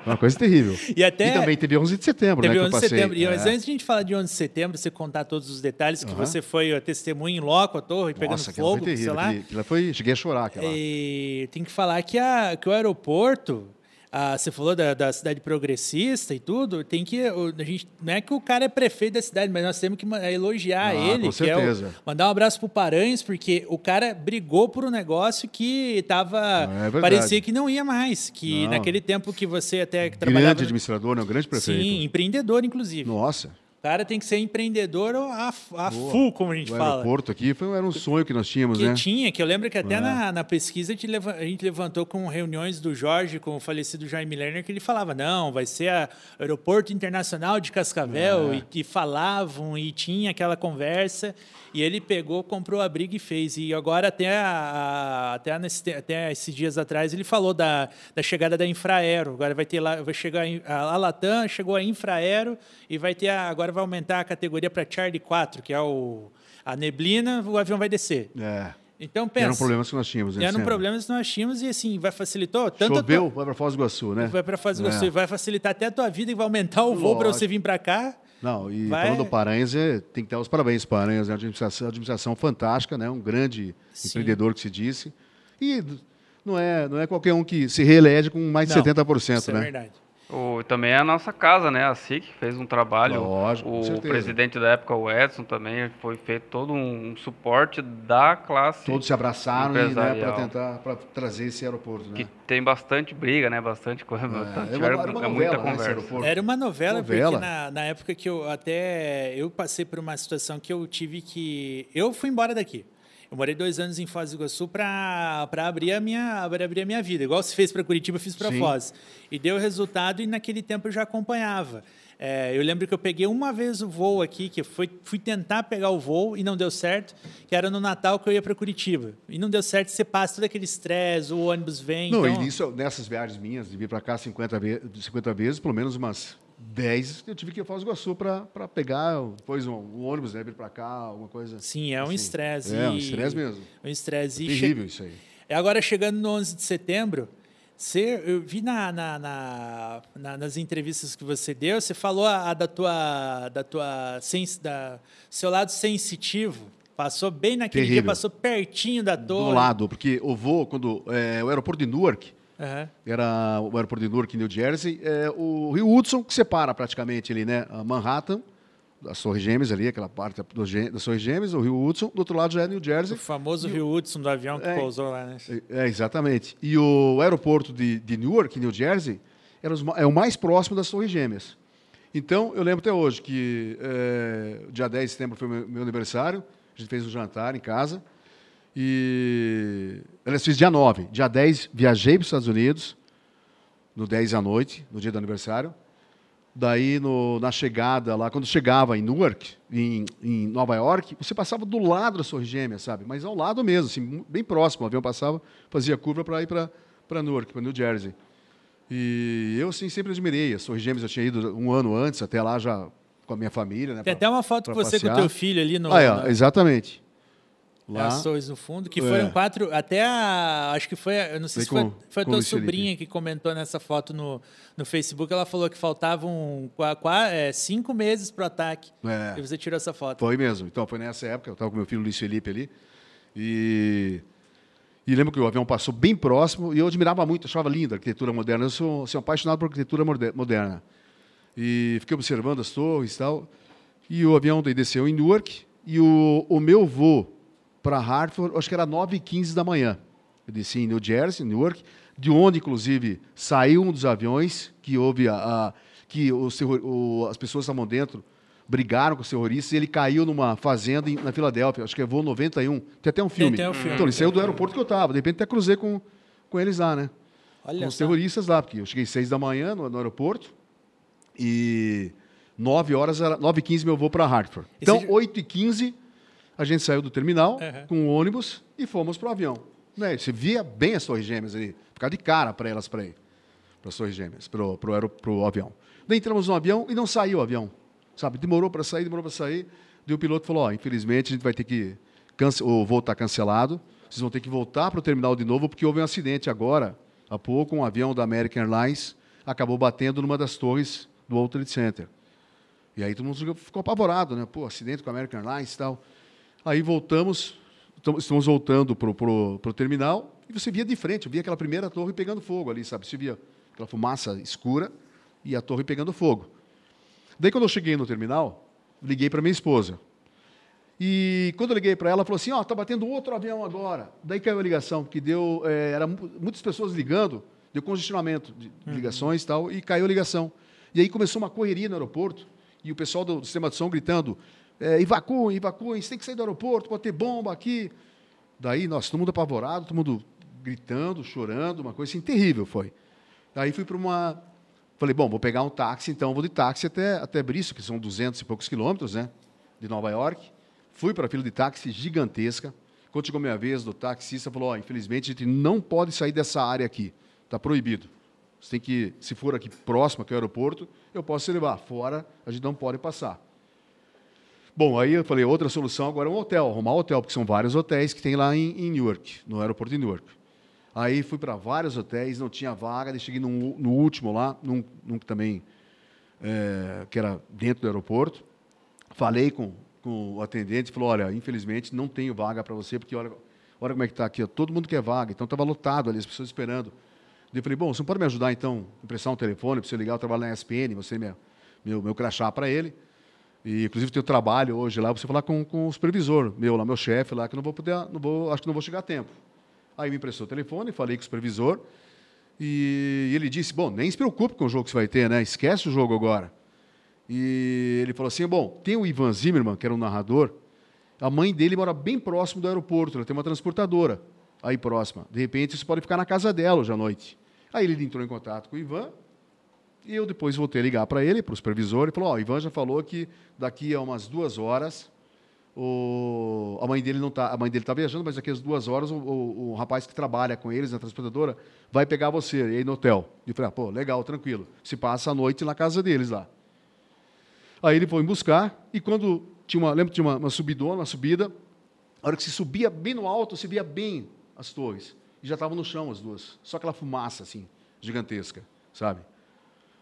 [SPEAKER 3] Uma coisa terrível.
[SPEAKER 1] E, até,
[SPEAKER 3] e também teve 11 de setembro,
[SPEAKER 1] teve
[SPEAKER 3] né?
[SPEAKER 1] 11 de setembro. E, é. Mas antes de a gente falar de 11 de setembro, você contar todos os detalhes, que uhum. você foi a testemunha em loco, a torre, pegando Nossa, fogo,
[SPEAKER 3] foi sei lá. Aquilo foi, cheguei a chorar. Aquela.
[SPEAKER 1] E tem que falar que, a, que o aeroporto ah, você falou da, da, cidade progressista e tudo, tem que. A gente, não é que o cara é prefeito da cidade, mas nós temos que elogiar ah, ele. Com certeza. É o, mandar um abraço pro Paranhos, porque o cara brigou por um negócio que tava. É parecia que não ia mais. Que não. naquele tempo que você até
[SPEAKER 3] trabalhava. Grande administrador, não, grande prefeito.
[SPEAKER 1] Sim, empreendedor, inclusive.
[SPEAKER 3] Nossa.
[SPEAKER 1] O cara tem que ser empreendedor a, a full, como a gente o fala. O
[SPEAKER 3] aeroporto aqui foi, era um sonho que nós tínhamos,
[SPEAKER 1] que
[SPEAKER 3] né?
[SPEAKER 1] tinha, que eu lembro que até é. na, na pesquisa a gente levantou com reuniões do Jorge, com o falecido Jaime Lerner, que ele falava, não, vai ser a Aeroporto Internacional de Cascavel, é. e, e falavam, e tinha aquela conversa. E ele pegou, comprou a briga e fez. E agora, até, a, até, nesse, até esses dias atrás, ele falou da, da chegada da Infraero. Agora vai ter lá, vai chegar a, a Latam, chegou a Infraero e vai ter a, agora vai aumentar a categoria para Charlie 4, que é o, a neblina, o avião vai descer.
[SPEAKER 3] É.
[SPEAKER 1] Então, pensa.
[SPEAKER 3] Eram problemas que nós tínhamos.
[SPEAKER 1] Né, eram problemas que nós tínhamos e, assim, vai facilitar. Tanto
[SPEAKER 3] Choveu, tua... vai para Foz do Iguaçu, né?
[SPEAKER 1] Vai para Foz do Iguaçu. É. Vai facilitar até a tua vida e vai aumentar o voo para você vir para cá.
[SPEAKER 3] Não, e Vai... falando do Paranhas, é, tem que dar os parabéns para Paranhas, é uma administração, administração fantástica, né? um grande Sim. empreendedor que se disse. E não é, não é qualquer um que se reelege com mais de não, 70%. Isso é né? é verdade.
[SPEAKER 2] O, também é a nossa casa, né? A SIC fez um trabalho. Lógico, o presidente da época, o Edson, também foi feito todo um, suporte da classe.
[SPEAKER 3] Todos se abraçaram né, para tentar pra trazer esse aeroporto. Né?
[SPEAKER 2] Que tem bastante briga, né? Bastante coisa. É, bastante, era, uma, era uma muita novela, né, conversa.
[SPEAKER 1] Era uma novela, novela. porque na, na época que eu até eu passei por uma situação que eu tive que. Eu fui embora daqui. Eu morei dois anos em Foz do Iguaçu para abrir, a minha, abrir a minha vida. Igual se fez para Curitiba, eu fiz para Foz. E deu resultado e naquele tempo eu já acompanhava. É, eu lembro que eu peguei uma vez o voo aqui, que foi, fui tentar pegar o voo e não deu certo, que era no Natal que eu ia para Curitiba. E não deu certo, você passa todo aquele estresse, o ônibus vem.
[SPEAKER 3] Não,
[SPEAKER 1] então...
[SPEAKER 3] e nisso, nessas viagens minhas, de vir para cá 50, ve 50 vezes, pelo menos umas 10, eu tive que ir a Foz do Iguaçu para pegar depois um, um ônibus, né, vir para cá, alguma coisa.
[SPEAKER 1] Assim. Sim, é um assim. estresse.
[SPEAKER 3] É, um estresse mesmo.
[SPEAKER 1] Um estresse.
[SPEAKER 3] É terrível isso aí.
[SPEAKER 1] É agora chegando no 11 de setembro, você, eu vi na, na, na, na, nas entrevistas que você deu, você falou a, a da tua, da tua sens, da seu lado sensitivo. Passou bem naquele Terrível. dia, passou pertinho da torre.
[SPEAKER 3] Do lado, porque o voo, quando é, o aeroporto de Newark, Uhum. Era o aeroporto de Newark, New Jersey. É, o Rio Hudson, que separa praticamente ali, né? Manhattan, das Torres Gêmeas ali, aquela parte das Torres Gêmeas, o Rio Hudson. Do outro lado já é New Jersey.
[SPEAKER 1] O famoso e Rio. Hudson do avião que é, pousou lá, né?
[SPEAKER 3] É, exatamente. E o aeroporto de, de Newark, New Jersey, era os, é o mais próximo das Torres Gêmeas. Então, eu lembro até hoje que é, dia 10 de setembro foi meu, meu aniversário, a gente fez um jantar em casa. E. Aliás, fiz dia 9. Dia 10, viajei para os Estados Unidos, no 10 à noite, no dia do aniversário. Daí, no, na chegada lá, quando chegava em Newark, em, em, Nova York, você passava do lado da Torre Gêmea, sabe? Mas ao lado mesmo, assim, bem próximo. O avião passava, fazia curva para ir para Newark, para New Jersey. E eu, assim, sempre admirei. As Torres Gêmeas eu tinha ido um ano antes, até lá já com a minha família. Né,
[SPEAKER 1] Tem pra, até uma foto com você passear. com o teu filho ali no.
[SPEAKER 3] Ah, é, exatamente.
[SPEAKER 1] Lá. Ações no fundo, que é. foram quatro. Até a. Acho que foi. Eu não sei se foi, foi a tua sobrinha que comentou nessa foto no, no Facebook. Ela falou que faltavam quatro, é, cinco meses para o ataque. É. E você tirou essa foto.
[SPEAKER 3] Foi mesmo. Então, foi nessa época. Eu estava com meu filho Luiz Felipe ali. E. E lembro que o avião passou bem próximo e eu admirava muito, achava linda a arquitetura moderna. Eu sou, sou apaixonado por arquitetura moderna. E fiquei observando as torres e tal. E o avião desceu em Newark. E o, o meu voo para Hartford, acho que era 9h15 da manhã. Eu desci em New Jersey, Newark, de onde, inclusive, saiu um dos aviões que houve a, a que os o, as pessoas estavam dentro, brigaram com os terroristas e ele caiu numa fazenda em, na Filadélfia, acho que é voo 91. Tem até um filme. Tem, tem um filme. Então, ele saiu do aeroporto que eu estava, de repente até cruzei com, com eles lá, né? Olha com os terroristas lá, porque eu cheguei às 6 da manhã no, no aeroporto e 9 horas, 9 h 15 meu voo para Hartford. Então, 8 h 15 a gente saiu do terminal uhum. com o ônibus e fomos para o avião. Né? Você via bem as Torres Gêmeas ali, ficar de cara para elas para ir, para as Torres Gêmeas, para o avião. Daí entramos no avião e não saiu o avião, sabe? Demorou para sair, demorou para sair. Daí o piloto falou: oh, infelizmente a gente vai ter que. Cance o voo está cancelado, vocês vão ter que voltar para o terminal de novo, porque houve um acidente agora, há pouco, um avião da American Airlines acabou batendo numa das torres do World Trade Center. E aí todo mundo ficou apavorado, né? Pô, acidente com a American Airlines e tal. Aí voltamos, estamos voltando para o terminal e você via de frente, via aquela primeira torre pegando fogo ali, sabe? Você via aquela fumaça escura e a torre pegando fogo. Daí, quando eu cheguei no terminal, liguei para minha esposa. E quando eu liguei para ela, ela falou assim: Ó, oh, tá batendo outro avião agora. Daí caiu a ligação, porque deu. É, era muitas pessoas ligando, deu congestionamento de uhum. ligações e tal, e caiu a ligação. E aí começou uma correria no aeroporto, e o pessoal do sistema de som gritando: é, evacuem, evacuem, você tem que sair do aeroporto, pode ter bomba aqui. Daí, nossa, todo mundo apavorado, todo mundo gritando, chorando, uma coisa assim terrível foi. Daí fui para uma. Falei, bom, vou pegar um táxi, então vou de táxi até, até Bristol, que são 200 e poucos quilômetros, né? De Nova York. Fui para a fila de táxi gigantesca. Quando chegou minha vez, do taxista falou: oh, infelizmente a gente não pode sair dessa área aqui, está proibido. Você tem que, se for aqui próximo, aqui ao aeroporto, eu posso te levar. Fora, a gente não pode passar. Bom, aí eu falei, outra solução agora é um hotel, arrumar um hotel, porque são vários hotéis que tem lá em, em Newark, no aeroporto de Newark. Aí fui para vários hotéis, não tinha vaga, daí cheguei num, no último lá, num, num também, é, que era dentro do aeroporto. Falei com, com o atendente falou: olha, infelizmente não tenho vaga para você, porque olha, olha como é que está aqui, ó, todo mundo quer vaga, então estava lotado ali, as pessoas esperando. Eu falei: bom, você não pode me ajudar então, emprestar um telefone para você ligar, eu trabalho na ESPN, você é minha, meu, meu crachá para ele. E inclusive tenho trabalho hoje lá, você falar com, com o supervisor meu lá, meu chefe lá, que não vou poder, não vou, acho que não vou chegar a tempo. Aí me emprestou o telefone, falei com o supervisor, e ele disse: bom, nem se preocupe com o jogo que você vai ter, né? Esquece o jogo agora. E ele falou assim: bom, tem o Ivan Zimmerman, que era um narrador, a mãe dele mora bem próximo do aeroporto, ela tem uma transportadora aí próxima. De repente, você pode ficar na casa dela hoje à noite. Aí ele entrou em contato com o Ivan, e eu depois voltei a ligar para ele, para o supervisor, e falou: Ó, oh, Ivan já falou que daqui a umas duas horas o, a mãe dele não tá, a mãe dele está viajando, mas daqui a duas horas o, o, o, rapaz que trabalha com eles na transportadora vai pegar você aí no hotel. E eu falei: ah, pô, legal, tranquilo. Se passa a noite na casa deles lá. Aí ele foi me buscar, e quando tinha uma, lembra que tinha uma, uma subidona, uma subida, a hora que se subia bem no alto, se via bem as torres. E já estavam no chão as duas. Só aquela fumaça, assim, gigantesca, sabe?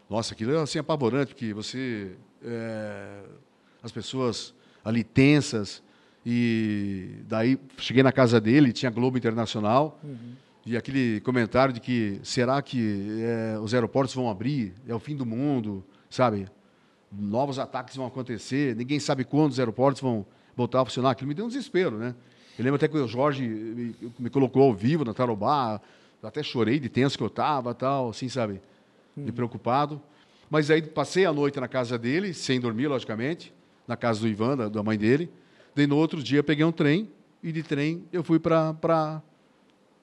[SPEAKER 3] Nossa, aquilo é assim, apavorante, porque você. É, as pessoas ali tensas, e daí cheguei na casa dele, tinha Globo Internacional, uhum. e aquele comentário de que será que é, os aeroportos vão abrir, é o fim do mundo, sabe? novos ataques vão acontecer, ninguém sabe quando os aeroportos vão voltar a funcionar. Aquilo me deu um desespero, né? Eu lembro até que o Jorge me, me colocou ao vivo na Tarobá, até chorei de tenso que eu estava, tal, assim, sabe? Me preocupado. Mas aí passei a noite na casa dele, sem dormir, logicamente, na casa do Ivan, da, da mãe dele. Daí no outro dia peguei um trem e de trem eu fui para.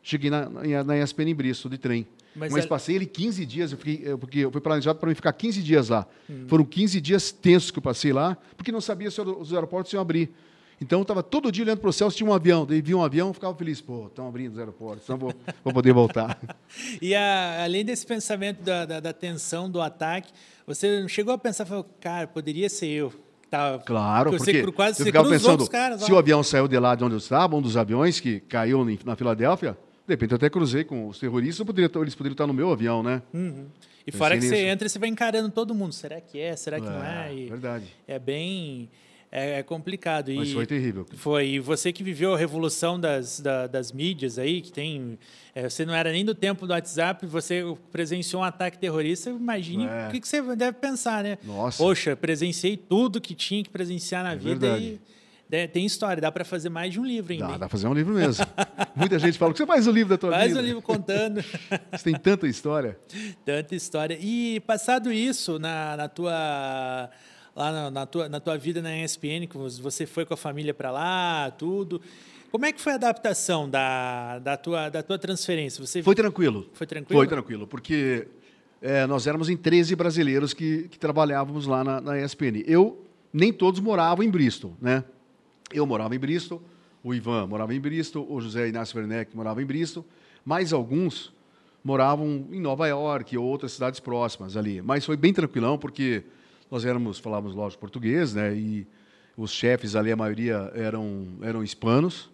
[SPEAKER 3] Cheguei na, na ESPN em de trem. Mas, Mas é... passei ele 15 dias, eu fiquei, porque eu fui planejado para mim ficar 15 dias lá. Hum. Foram 15 dias tensos que eu passei lá, porque não sabia se os aeroportos iam abrir. Então, eu estava todo dia olhando para o céu se tinha um avião. Daí vi um avião, ficava feliz. Pô, estão abrindo os aeroportos, então vou, vou poder voltar.
[SPEAKER 1] e a, além desse pensamento da, da, da, tensão, do ataque, você chegou a pensar, falou, cara, poderia ser eu.
[SPEAKER 3] Tá, claro, porque, porque quase eu ficava pensando, caras, se o avião saiu de lá de onde eu estava, um dos aviões que caiu na Filadélfia, de repente eu até cruzei com os terroristas, poderia, eles poderiam estar no meu avião, né?
[SPEAKER 1] Uhum. E Pensei fora que nisso. você entra, você vai encarando todo mundo. Será que é? Será que
[SPEAKER 3] é,
[SPEAKER 1] não é?
[SPEAKER 3] E verdade.
[SPEAKER 1] É bem é, é complicado.
[SPEAKER 3] Mas
[SPEAKER 1] e
[SPEAKER 3] foi terrível.
[SPEAKER 1] Foi. E você que viveu a revolução das, da, das mídias aí, que tem. É, você não era nem do tempo do WhatsApp, você presenciou um ataque terrorista, imagine é. o que, que, você deve pensar, né?
[SPEAKER 3] Nossa.
[SPEAKER 1] Poxa, presenciei tudo que tinha que presenciar na é vida verdade. e tem história, dá para fazer mais de um livro ainda.
[SPEAKER 3] Dá, dá para fazer um livro mesmo. Muita gente fala que você faz o um livro da tua
[SPEAKER 1] faz
[SPEAKER 3] vida.
[SPEAKER 1] Faz um livro contando.
[SPEAKER 3] você tem tanta história.
[SPEAKER 1] Tanta história. E passado isso na, na tua lá na, na, tua, na tua vida na ESPN, que você foi com a família para lá, tudo. Como é que foi a adaptação da, da, tua, da tua transferência? Você...
[SPEAKER 3] Foi tranquilo.
[SPEAKER 1] Foi tranquilo?
[SPEAKER 3] Foi tranquilo, porque é, nós éramos em 13 brasileiros que, que trabalhávamos lá na, na ESPN. Eu, nem todos moravam em Bristol, né? Eu morava em Bristol, o Ivan morava em Bristol, o José Inácio Werneck morava em Bristol, mais alguns moravam em Nova York ou outras cidades próximas ali. Mas foi bem tranquilão, porque nós éramos, falávamos lógico português, né? E os chefes ali, a maioria eram, eram hispanos.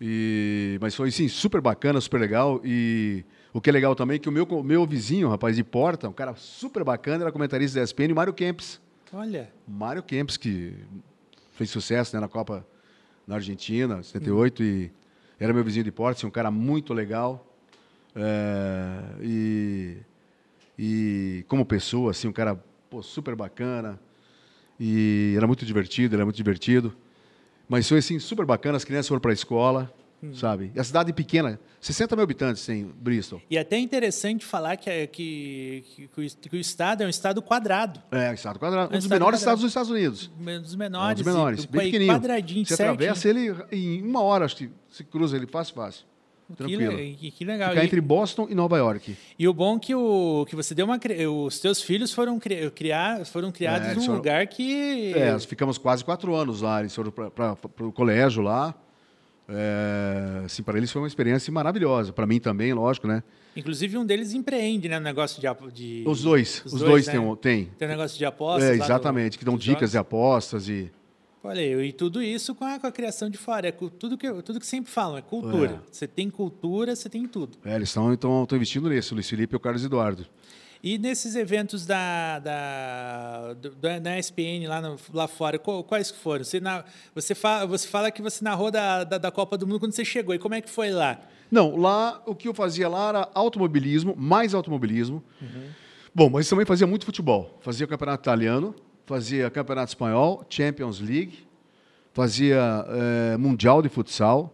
[SPEAKER 3] E, mas foi, sim, super bacana, super legal. E o que é legal também é que o meu, meu vizinho, rapaz de porta, um cara super bacana, era comentarista da ESPN, o Mário Kempis.
[SPEAKER 1] Olha.
[SPEAKER 3] Mário Kempis, que fez sucesso né, na Copa na Argentina, 78, hum. e era meu vizinho de porta, assim, um cara muito legal. É, e, e como pessoa, assim, um cara pô, super bacana. E era muito divertido, era muito divertido. Mas foi assim, super bacana, as crianças foram para a escola, hum. sabe? E a cidade pequena, 60 mil habitantes tem Bristol.
[SPEAKER 1] E é até interessante falar que, é, que, que, que, o estado é um estado quadrado.
[SPEAKER 3] É, um estado quadrado. É um, um dos menores quadrado. estados dos Estados Unidos.
[SPEAKER 1] Um dos menores.
[SPEAKER 3] Um dos menores, bem pequenininho.
[SPEAKER 1] Quadradinho,
[SPEAKER 3] Você atravessa ele em uma hora, acho que se cruza ele fácil, fácil. Tranquilo.
[SPEAKER 1] Que, que legal.
[SPEAKER 3] Ficar entre Boston e Nova York.
[SPEAKER 1] E o bom é que, o, que você deu uma. Os teus filhos foram, criar, foram criados é, num foram, lugar que.
[SPEAKER 3] É, nós ficamos quase quatro anos lá. Eles foram para o colégio lá. É, assim, para eles foi uma experiência maravilhosa. Para mim também, lógico, né?
[SPEAKER 1] Inclusive um deles empreende, né? No negócio de, de...
[SPEAKER 3] Os dois. Os, os dois, dois né? tem, tem.
[SPEAKER 1] Tem um negócio de apostas.
[SPEAKER 3] É, exatamente. que dão dicas jogos. de apostas e.
[SPEAKER 1] Olha, e tudo isso com a, com a, criação de fora. É tudo que, tudo que sempre falam, é cultura. É. Você tem cultura, você tem tudo.
[SPEAKER 3] É, eles estão então, investindo nisso, o Luiz Felipe e o Carlos Eduardo.
[SPEAKER 1] E nesses eventos da, da, da, da SPN lá, no, lá fora, quais foram? Você, na, você, fala, você fala que você narrou da, da, da, Copa do Mundo quando você chegou. E como é que foi lá?
[SPEAKER 3] Não, lá o que eu fazia lá era automobilismo, mais automobilismo. Uhum. Bom, mas também fazia muito futebol. Fazia o campeonato italiano, fazia campeonato espanhol, Champions League, fazia é, mundial de futsal.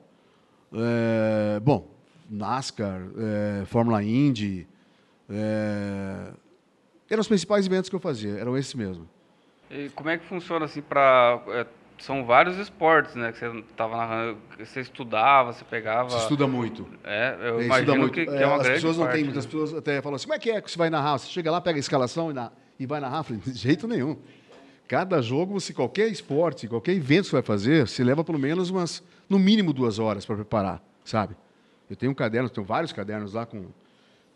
[SPEAKER 3] É, bom, NASCAR, é, Fórmula Indy, é... Eram os principais eventos que eu fazia, eram esses mesmo.
[SPEAKER 2] E como é que funciona assim para é, são vários esportes, né? Que você estava narrando, você estudava, você pegava.
[SPEAKER 3] Estuda muito.
[SPEAKER 2] É, eu é, imagino muito. Que, que, é uma
[SPEAKER 3] As
[SPEAKER 2] grande
[SPEAKER 3] pessoas
[SPEAKER 2] não
[SPEAKER 3] têm, muitas né? pessoas até falam assim: como é que é que você vai narrar? Você chega lá, pega a escalação e, na, e vai narrar? Eu falei, de jeito nenhum. Cada jogo, se qualquer esporte, qualquer evento que você vai fazer, você leva pelo menos umas, no mínimo duas horas para preparar, sabe? Eu tenho um caderno, tenho vários cadernos lá com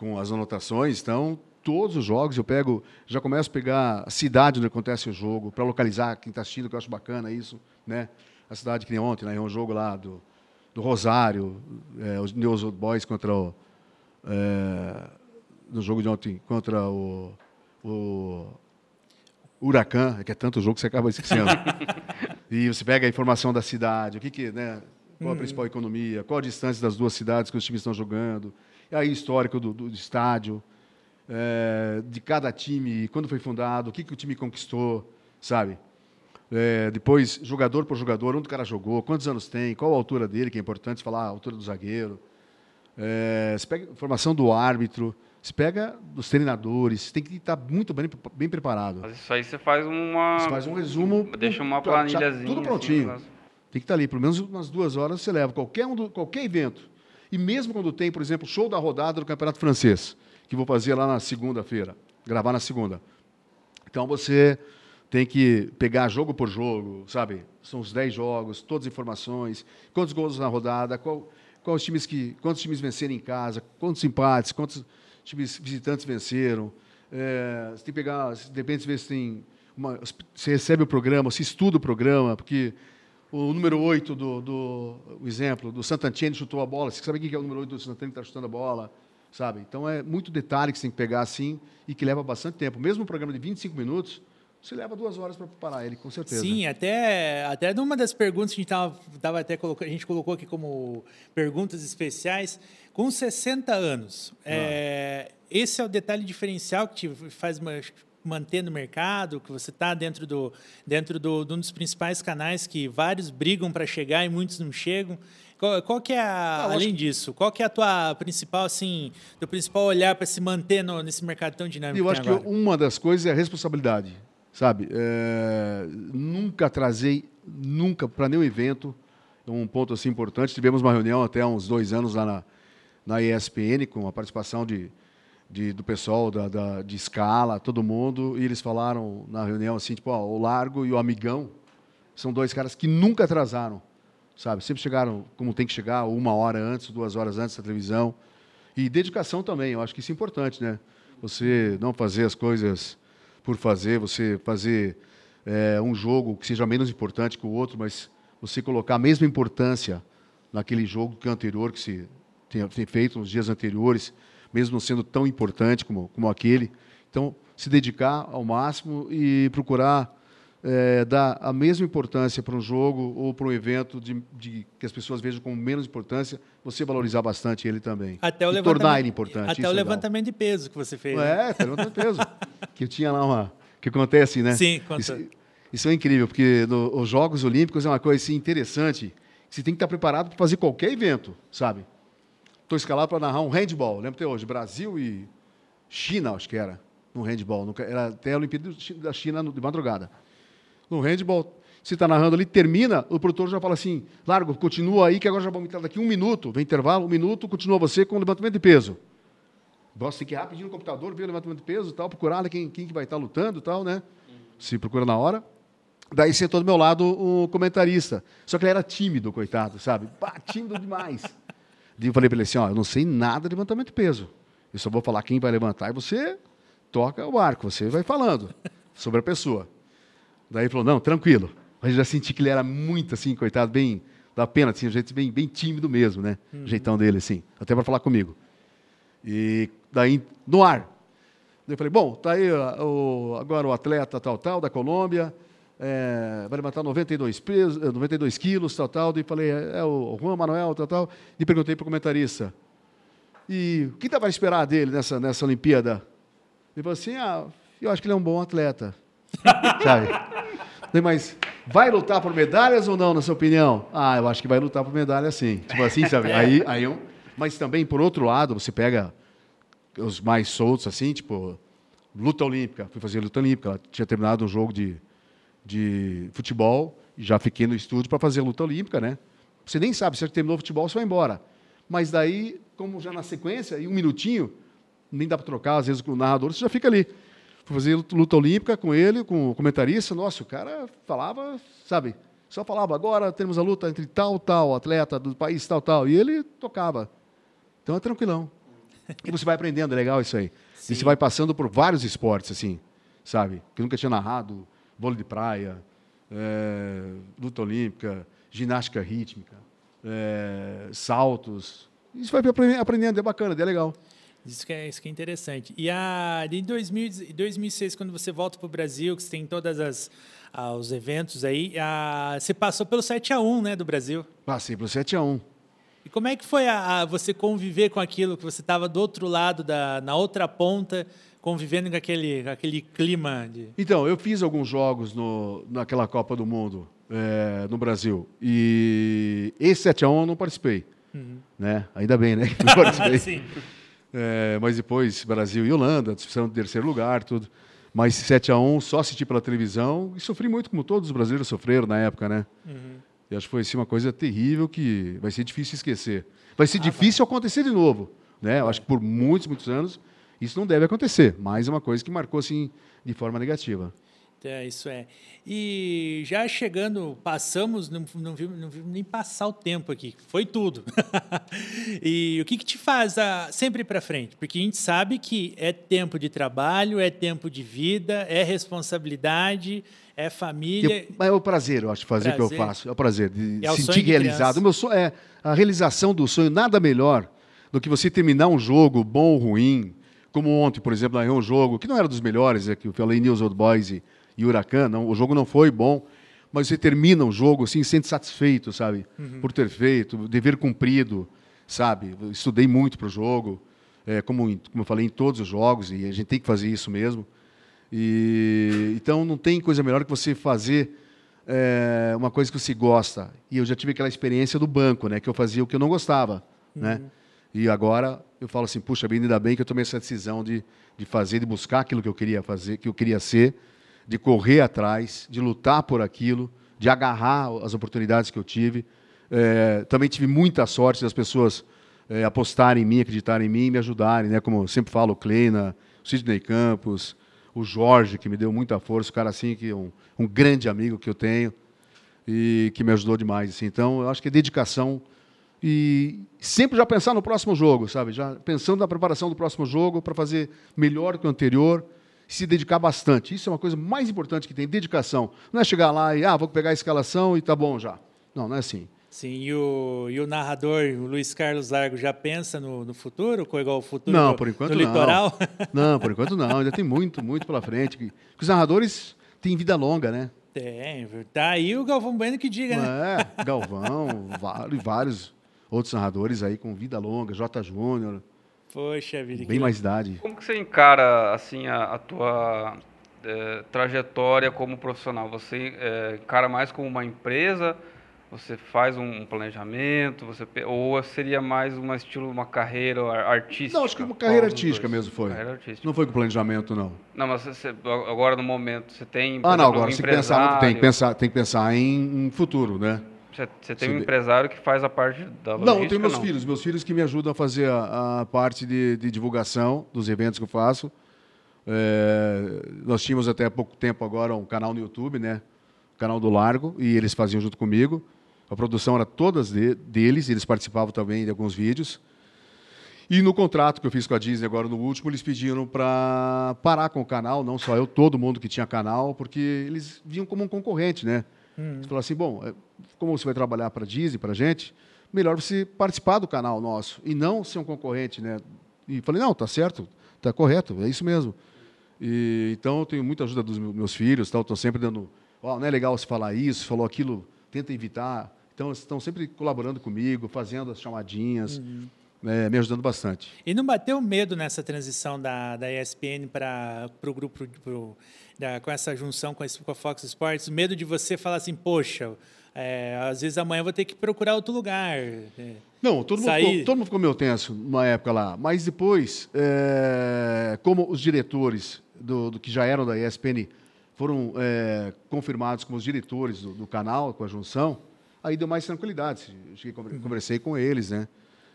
[SPEAKER 3] com as anotações. Então, todos os jogos eu pego, já começo a pegar a cidade onde acontece o jogo, para localizar quem está assistindo, que eu acho bacana isso. Né? A cidade que nem ontem, né? um jogo lá do, do Rosário, é, os News Old Boys contra o. É, no jogo de ontem, contra o, o Huracan, é que é tanto jogo que você acaba esquecendo. e você pega a informação da cidade, o que, que né? Qual a hum. principal economia, qual a distância das duas cidades que os times estão jogando aí histórico do, do estádio, é, de cada time, quando foi fundado, o que, que o time conquistou, sabe? É, depois, jogador por jogador, onde o cara jogou, quantos anos tem, qual a altura dele, que é importante falar a altura do zagueiro. É, você pega informação do árbitro, você pega dos treinadores, tem que estar muito bem, bem preparado.
[SPEAKER 2] Mas isso aí você faz uma. Você
[SPEAKER 3] faz um resumo.
[SPEAKER 2] Deixa uma planilhazinha.
[SPEAKER 3] Tudo prontinho. Assim, tem que estar ali, pelo menos umas duas horas você leva. Qualquer, um do, qualquer evento e mesmo quando tem, por exemplo, show da rodada do Campeonato Francês, que vou fazer lá na segunda-feira, gravar na segunda. Então você tem que pegar jogo por jogo, sabe? São os 10 jogos, todas as informações, quantos gols na rodada, qual, qual os times que, quantos times venceram em casa, quantos empates, quantos times visitantes venceram. É, você tem que pegar, de repente, ver se tem uma, se recebe o programa, se estuda o programa, porque o número 8 do, do o exemplo, do Santantini chutou a bola. Você sabe quem é o número 8 do Santantini que está chutando a bola? Sabe? Então é muito detalhe que você tem que pegar assim e que leva bastante tempo. Mesmo um programa de 25 minutos, você leva duas horas para preparar ele, com certeza.
[SPEAKER 1] Sim, até, até numa das perguntas que a gente tava, tava até a gente colocou aqui como perguntas especiais, com 60 anos. Ah. É, esse é o detalhe diferencial que te faz manter no mercado, que você está dentro, do, dentro do, de um dos principais canais que vários brigam para chegar e muitos não chegam. Qual, qual que é a, ah, além disso, qual que é a tua principal assim, teu principal olhar para se manter no, nesse mercado tão dinâmico?
[SPEAKER 3] Eu acho que uma das coisas é a responsabilidade, sabe? É, nunca trazei, nunca para nenhum evento, é um ponto assim importante. Tivemos uma reunião até uns dois anos lá na, na ESPN com a participação de de, do pessoal da, da, de escala, todo mundo, e eles falaram na reunião assim, tipo, ó, o Largo e o Amigão são dois caras que nunca atrasaram, sabe? Sempre chegaram como tem que chegar, uma hora antes, duas horas antes da televisão. E dedicação também, eu acho que isso é importante, né? Você não fazer as coisas por fazer, você fazer é, um jogo que seja menos importante que o outro, mas você colocar a mesma importância naquele jogo que é anterior que se tem, tem feito nos dias anteriores, mesmo não sendo tão importante como, como aquele. Então, se dedicar ao máximo e procurar é, dar a mesma importância para um jogo ou para um evento de, de, que as pessoas vejam com menos importância, você valorizar bastante ele também.
[SPEAKER 1] Até o
[SPEAKER 3] e tornar ele importante.
[SPEAKER 1] Até o é levantamento de peso que você fez.
[SPEAKER 3] É, até o levantamento de peso. que tinha lá uma. que acontece, né?
[SPEAKER 1] Sim,
[SPEAKER 3] conta. Isso, isso é incrível, porque no, os Jogos Olímpicos é uma coisa assim, interessante. Você tem que estar preparado para fazer qualquer evento, sabe? Estou escalado para narrar um handball. Lembro até hoje, Brasil e China, acho que era, no handball. Era até a Olimpíada da China de madrugada. No handball, você está narrando ali, termina, o produtor já fala assim, largo, continua aí, que agora já vamos entrar daqui um minuto, vem intervalo, um minuto, continua você com o levantamento de peso. Gosta tem que ir rapidinho no computador, ver o levantamento de peso tal, procurar quem, quem que vai estar lutando tal, né? Se procura na hora. Daí sentou do meu lado o comentarista. Só que ele era tímido, coitado, sabe? Bah, tímido demais. E eu falei para ele assim: ó, eu não sei nada de levantamento de peso. Eu só vou falar quem vai levantar e você toca o arco, você vai falando sobre a pessoa. Daí ele falou: não, tranquilo. Mas eu já senti que ele era muito assim, coitado, bem. da pena, assim, um jeito bem, bem tímido mesmo, né? Uhum. O jeitão dele, assim, até para falar comigo. E daí, no ar. Daí eu falei: bom, tá aí o, agora o atleta tal, tal, da Colômbia é, vai levantar 92, pesos, 92 quilos, tal, tal. E falei, é, é o Juan Manuel, tal, tal. E perguntei para o comentarista, e o que dá para esperar dele nessa, nessa Olimpíada? Ele falou assim, ah, eu acho que ele é um bom atleta. Sabe? Mas vai lutar por medalhas ou não, na sua opinião? Ah, eu acho que vai lutar por medalhas sim. Tipo assim, sabe? Aí, aí eu, mas também, por outro lado, você pega os mais soltos, assim, tipo, luta olímpica. Fui fazer luta olímpica. Ela tinha terminado um jogo de de futebol, já fiquei no estúdio para fazer a luta olímpica, né? Você nem sabe, se terminou o futebol, você vai embora. Mas daí, como já na sequência, em um minutinho, nem dá para trocar, às vezes com o narrador, você já fica ali. Fui fazer luta olímpica com ele, com o comentarista, nossa, o cara falava, sabe, só falava, agora temos a luta entre tal, tal, atleta do país, tal, tal, e ele tocava. Então é tranquilão. E você vai aprendendo, é legal isso aí. Sim. E você vai passando por vários esportes, assim, sabe, que eu nunca tinha narrado, vôlei de praia, é, luta olímpica, ginástica rítmica, é, saltos. Isso vai aprendendo, é bacana, é legal.
[SPEAKER 1] Isso que é, isso que é interessante. E a, em 2000, 2006, quando você volta para o Brasil, que você tem todos as, ah, os eventos aí, a, você passou pelo 7 a 1 né, do Brasil?
[SPEAKER 3] Passei pelo 7 a 1
[SPEAKER 1] E como é que foi a, a você conviver com aquilo, que você estava do outro lado, da, na outra ponta, convivendo com aquele, aquele clima de...
[SPEAKER 3] Então, eu fiz alguns jogos no, naquela Copa do Mundo é, no Brasil. E esse 7x1 eu não participei. Uhum. Né? Ainda bem, né? Não participei. Sim. É, mas depois, Brasil e Holanda, disputaram de terceiro lugar, tudo. Mas 7x1 só assisti pela televisão e sofri muito, como todos os brasileiros sofreram na época, né? Uhum. E acho que foi assim, uma coisa terrível que vai ser difícil esquecer. Vai ser ah, difícil vai. acontecer de novo. Né? Eu acho que por muitos, muitos anos isso não deve acontecer, mas é uma coisa que marcou assim de forma negativa.
[SPEAKER 1] É, isso é. E já chegando, passamos, não, não, vimos, não vimos nem passar o tempo aqui, foi tudo. e o que, que te faz a, sempre para frente? Porque a gente sabe que é tempo de trabalho, é tempo de vida, é responsabilidade, é família.
[SPEAKER 3] Eu, é o prazer, eu acho, fazer prazer. o que eu faço. É o prazer de é sentir realizado. Meu sonho é a realização do sonho, nada melhor do que você terminar um jogo bom ou ruim como ontem, por exemplo, narrei um jogo que não era dos melhores, é que eu falei News Old Boys e, e Huracan, não, o jogo não foi bom, mas você termina um jogo assim, sente satisfeito, sabe? Uhum. Por ter feito, dever cumprido, sabe? Estudei muito para o jogo, é, como, como eu falei, em todos os jogos, e a gente tem que fazer isso mesmo. E, então, não tem coisa melhor que você fazer é, uma coisa que você gosta. E eu já tive aquela experiência do banco, né? Que eu fazia o que eu não gostava, né? uhum. né? E agora eu falo assim, puxa, ainda bem que eu tomei essa decisão de, de fazer, de buscar aquilo que eu queria fazer, que eu queria ser, de correr atrás, de lutar por aquilo, de agarrar as oportunidades que eu tive. É, também tive muita sorte das pessoas é, apostarem em mim, acreditarem em mim me ajudarem, né? Como eu sempre falo, o Kleina, o Sidney Campos, o Jorge, que me deu muita força, o cara assim, que é um, um grande amigo que eu tenho e que me ajudou demais. Assim. Então, eu acho que é dedicação e sempre já pensar no próximo jogo, sabe? Já pensando na preparação do próximo jogo para fazer melhor que o anterior, se dedicar bastante. Isso é uma coisa mais importante que tem, dedicação. Não é chegar lá e, ah, vou pegar a escalação e tá bom já. Não, não é assim.
[SPEAKER 1] Sim, e o, e o narrador, o Luiz Carlos Largo, já pensa no, no futuro, igual o futuro
[SPEAKER 3] não, por enquanto
[SPEAKER 1] do
[SPEAKER 3] não.
[SPEAKER 1] litoral?
[SPEAKER 3] Não, por enquanto não, ainda tem muito, muito pela frente. Porque os narradores têm vida longa, né?
[SPEAKER 1] Tem, tá aí o Galvão Bueno que diga,
[SPEAKER 3] né? É, Galvão, vários outros narradores aí com vida longa, J. Júnior.
[SPEAKER 1] Poxa vida.
[SPEAKER 3] Bem mais idade.
[SPEAKER 2] Como que você encara, assim, a, a tua é, trajetória como profissional? Você é, encara mais como uma empresa você faz um planejamento, você ou seria mais um estilo, uma carreira artística?
[SPEAKER 3] Não, acho que uma carreira artística mesmo foi. Artística. Não foi com planejamento, não.
[SPEAKER 2] Não, mas você, agora no momento você tem.
[SPEAKER 3] Ah, não, agora um você pensar, tem que pensar, tem que pensar em, em futuro, né?
[SPEAKER 2] Você, você tem um empresário que faz a parte da logística?
[SPEAKER 3] Não, eu tenho meus não? filhos, meus filhos que me ajudam a fazer a, a parte de, de, divulgação dos eventos que eu faço. É, nós tínhamos até há pouco tempo agora um canal no YouTube, né? O canal do Largo, e eles faziam junto comigo. A produção era todas de, deles, eles participavam também de alguns vídeos. E no contrato que eu fiz com a Disney agora no último, eles pediram para parar com o canal, não só eu, todo mundo que tinha canal, porque eles viam como um concorrente, né? Uhum. Eles falaram assim, bom, é, como você vai trabalhar para a Disney, para a gente, melhor você participar do canal nosso e não ser um concorrente, né? E falei, não, tá certo, tá correto, é isso mesmo. E, então eu tenho muita ajuda dos meus filhos, tal, estou sempre dando, oh, não é legal você falar isso, falou aquilo, tenta evitar. Então, estão sempre colaborando comigo, fazendo as chamadinhas, uhum. É, me ajudando bastante.
[SPEAKER 1] E não bateu medo nessa transição da, da ESPN para o grupo, pro, da, com essa junção com a, com a Fox Sports? Medo de você falar assim, poxa, é, às vezes amanhã eu vou ter que procurar outro lugar. É,
[SPEAKER 3] não, todo mundo, ficou, todo mundo ficou meio tenso numa época lá. Mas depois, é, como os diretores do, do, que já eram da ESPN foram é, confirmados como os diretores do, do canal, com a junção, aí deu mais tranquilidade. Cheguei, conversei com eles, né?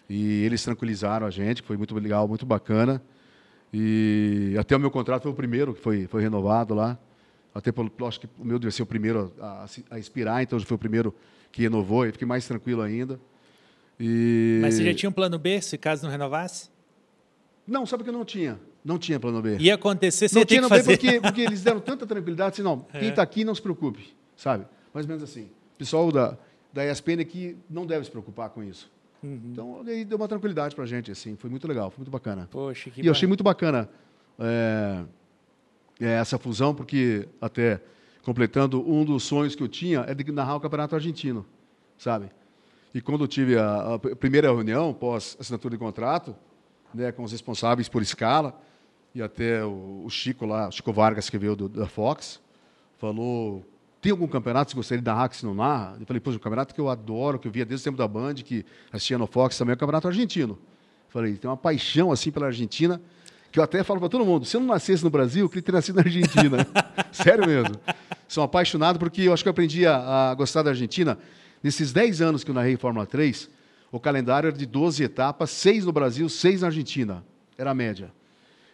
[SPEAKER 3] E eles tranquilizaram a gente, foi muito legal, muito bacana. E até o meu contrato foi o primeiro que foi, foi renovado lá. Até pelo, acho que o meu deve ser o primeiro a, a expirar, então foi o primeiro que renovou e fiquei mais tranquilo ainda. E...
[SPEAKER 1] Mas você já tinha um plano B, se caso não renovasse?
[SPEAKER 3] Não, sabe que eu não tinha. Não tinha plano B.
[SPEAKER 1] Ia acontecer, você
[SPEAKER 3] não tinha
[SPEAKER 1] que fazer.
[SPEAKER 3] B porque, porque eles deram tanta tranquilidade, assim, não, é. quem está aqui não se preocupe, sabe? Mais ou menos assim. O pessoal da, da ESPN que não deve se preocupar com isso. Uhum. Então, aí deu uma tranquilidade para a gente, assim, foi muito legal, foi muito bacana.
[SPEAKER 1] Poxa, que
[SPEAKER 3] e eu achei muito bacana é, é, essa fusão, porque até completando, um dos sonhos que eu tinha é de narrar o Campeonato Argentino, sabe? E quando eu tive a, a primeira reunião, pós assinatura de contrato, né, com os responsáveis por escala, e até o, o Chico lá, o Chico Vargas, que veio do, da Fox, falou tem algum campeonato que você gostaria que se não narra? Eu falei, pô, um campeonato que eu adoro, que eu via desde o tempo da Band, que assistia no Fox também, é o campeonato argentino. Eu falei, tem uma paixão assim pela Argentina, que eu até falo para todo mundo, se eu não nascesse no Brasil, eu queria ter nascido na Argentina. Sério mesmo. Sou apaixonado porque eu acho que eu aprendi a, a gostar da Argentina. Nesses 10 anos que eu narrei Fórmula 3, o calendário era de 12 etapas, 6 no Brasil, 6 na Argentina. Era a média.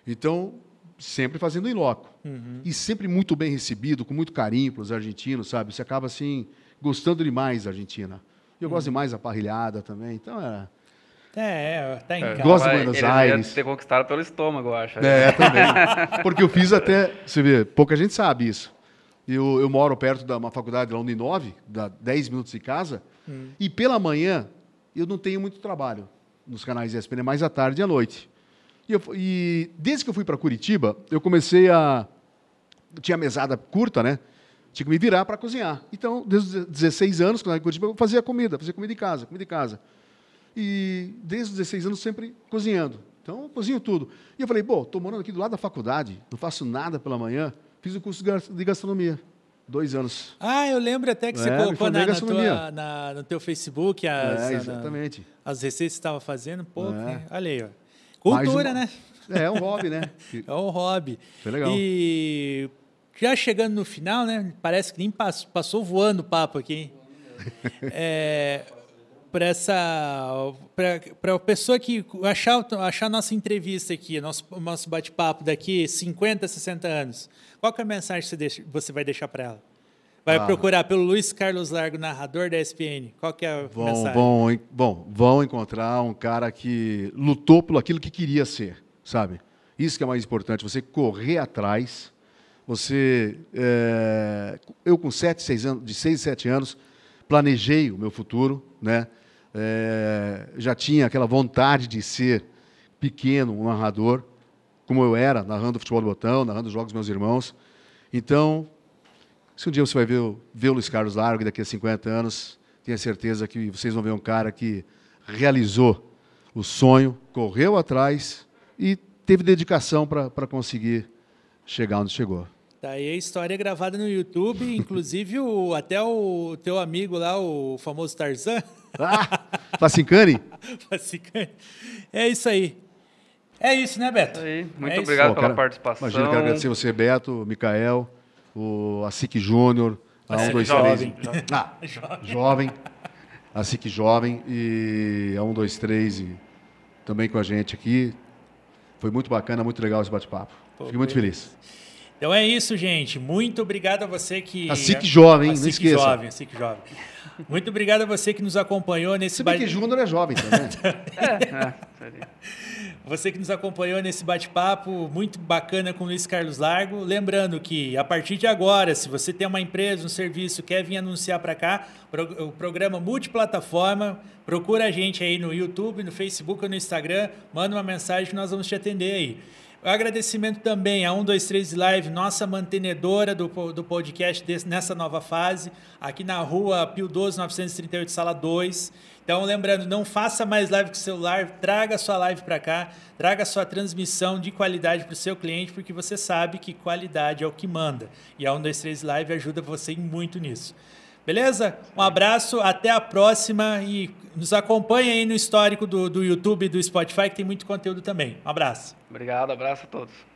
[SPEAKER 3] Então, sempre fazendo em loco. Uhum. E sempre muito bem recebido, com muito carinho para os argentinos, sabe? Você acaba, assim, gostando demais da Argentina. Eu uhum. gosto demais da parrilhada também, então é...
[SPEAKER 1] É, tá em é, casa.
[SPEAKER 3] Gosto de Buenos ele Aires.
[SPEAKER 2] ter conquistado pelo estômago, eu acho.
[SPEAKER 3] É, também. Porque eu fiz até, você vê, pouca gente sabe isso. Eu, eu moro perto de uma faculdade lá no 9, dá 10 minutos de casa, hum. e pela manhã eu não tenho muito trabalho nos canais ESPN, é mais à tarde e à noite. E, eu, e desde que eu fui para Curitiba, eu comecei a. Tinha mesada curta, né? Tinha que me virar para cozinhar. Então, desde os 16 anos, quando eu em Curitiba, eu fazia comida, fazia comida em casa, comida em casa. E desde os 16 anos, sempre cozinhando. Então, eu cozinho tudo. E eu falei, pô, estou morando aqui do lado da faculdade, não faço nada pela manhã, fiz o curso de gastronomia. Dois anos.
[SPEAKER 1] Ah, eu lembro até que você é, colocou na, na tua, na, no teu Facebook as,
[SPEAKER 3] é, exatamente.
[SPEAKER 1] Na, as receitas que você estava fazendo. Pô, é. olha aí, ó. Cultura, uma... né?
[SPEAKER 3] É, é um hobby, né?
[SPEAKER 1] é um hobby.
[SPEAKER 3] Foi legal.
[SPEAKER 1] E já chegando no final, né? Parece que nem passou, passou voando o papo aqui. é, para essa para a pessoa que achar achar nossa entrevista aqui, nosso nosso bate-papo daqui 50, 60 anos. Qual é a mensagem que você, deixa, você vai deixar para ela? Vai ah. procurar pelo Luiz Carlos Largo, narrador da ESPN. Qual que é a
[SPEAKER 3] vão,
[SPEAKER 1] mensagem?
[SPEAKER 3] Vão, bom, vão encontrar um cara que lutou por aquilo que queria ser, sabe? Isso que é mais importante, você correr atrás. Você, é, eu com sete, seis anos, de 6, 7 anos, planejei o meu futuro, né? É, já tinha aquela vontade de ser pequeno, um narrador, como eu era, narrando o futebol do botão, narrando os jogos dos meus irmãos. Então, se um dia você vai ver, ver o Luiz Carlos Largo daqui a 50 anos, tenha certeza que vocês vão ver um cara que realizou o sonho, correu atrás e teve dedicação para conseguir chegar onde chegou.
[SPEAKER 1] Tá aí a história gravada no YouTube, inclusive o, até o teu amigo lá, o famoso Tarzan.
[SPEAKER 3] Ah, Facincani?
[SPEAKER 1] Facincani. É isso aí. É isso, né, Beto?
[SPEAKER 2] Aí, muito é obrigado isso. pela cara, participação.
[SPEAKER 3] Imagina, quero agradecer você, Beto, o Mikael, o Asic Júnior, a 1, 2, 3. Ah, jovem. A SIC Jovem e a 1, 2, 3 e também com a gente aqui. Foi muito bacana, muito legal esse bate-papo. Fiquei muito feliz.
[SPEAKER 1] Então é isso, gente. Muito obrigado a você que.
[SPEAKER 3] A SIC Jovem, a não esqueça.
[SPEAKER 1] Jovem, a SIC Jovem. Muito obrigado a você que nos acompanhou nesse
[SPEAKER 3] bate-papo. que Júnior é jovem também.
[SPEAKER 1] é, é, você que nos acompanhou nesse bate-papo muito bacana com o Luiz Carlos Largo. Lembrando que, a partir de agora, se você tem uma empresa, um serviço, quer vir anunciar para cá, o programa multiplataforma, procura a gente aí no YouTube, no Facebook ou no Instagram, manda uma mensagem que nós vamos te atender aí. O agradecimento também a 123 Live, nossa mantenedora do, do podcast desse, nessa nova fase, aqui na rua Pio 12, 938, sala 2. Então, lembrando, não faça mais live com o celular, traga sua live para cá, traga sua transmissão de qualidade para o seu cliente, porque você sabe que qualidade é o que manda. E a 123 Live ajuda você muito nisso. Beleza? Um abraço, até a próxima e nos acompanhe aí no histórico do, do YouTube e do Spotify, que tem muito conteúdo também. Um abraço.
[SPEAKER 2] Obrigado, abraço a todos.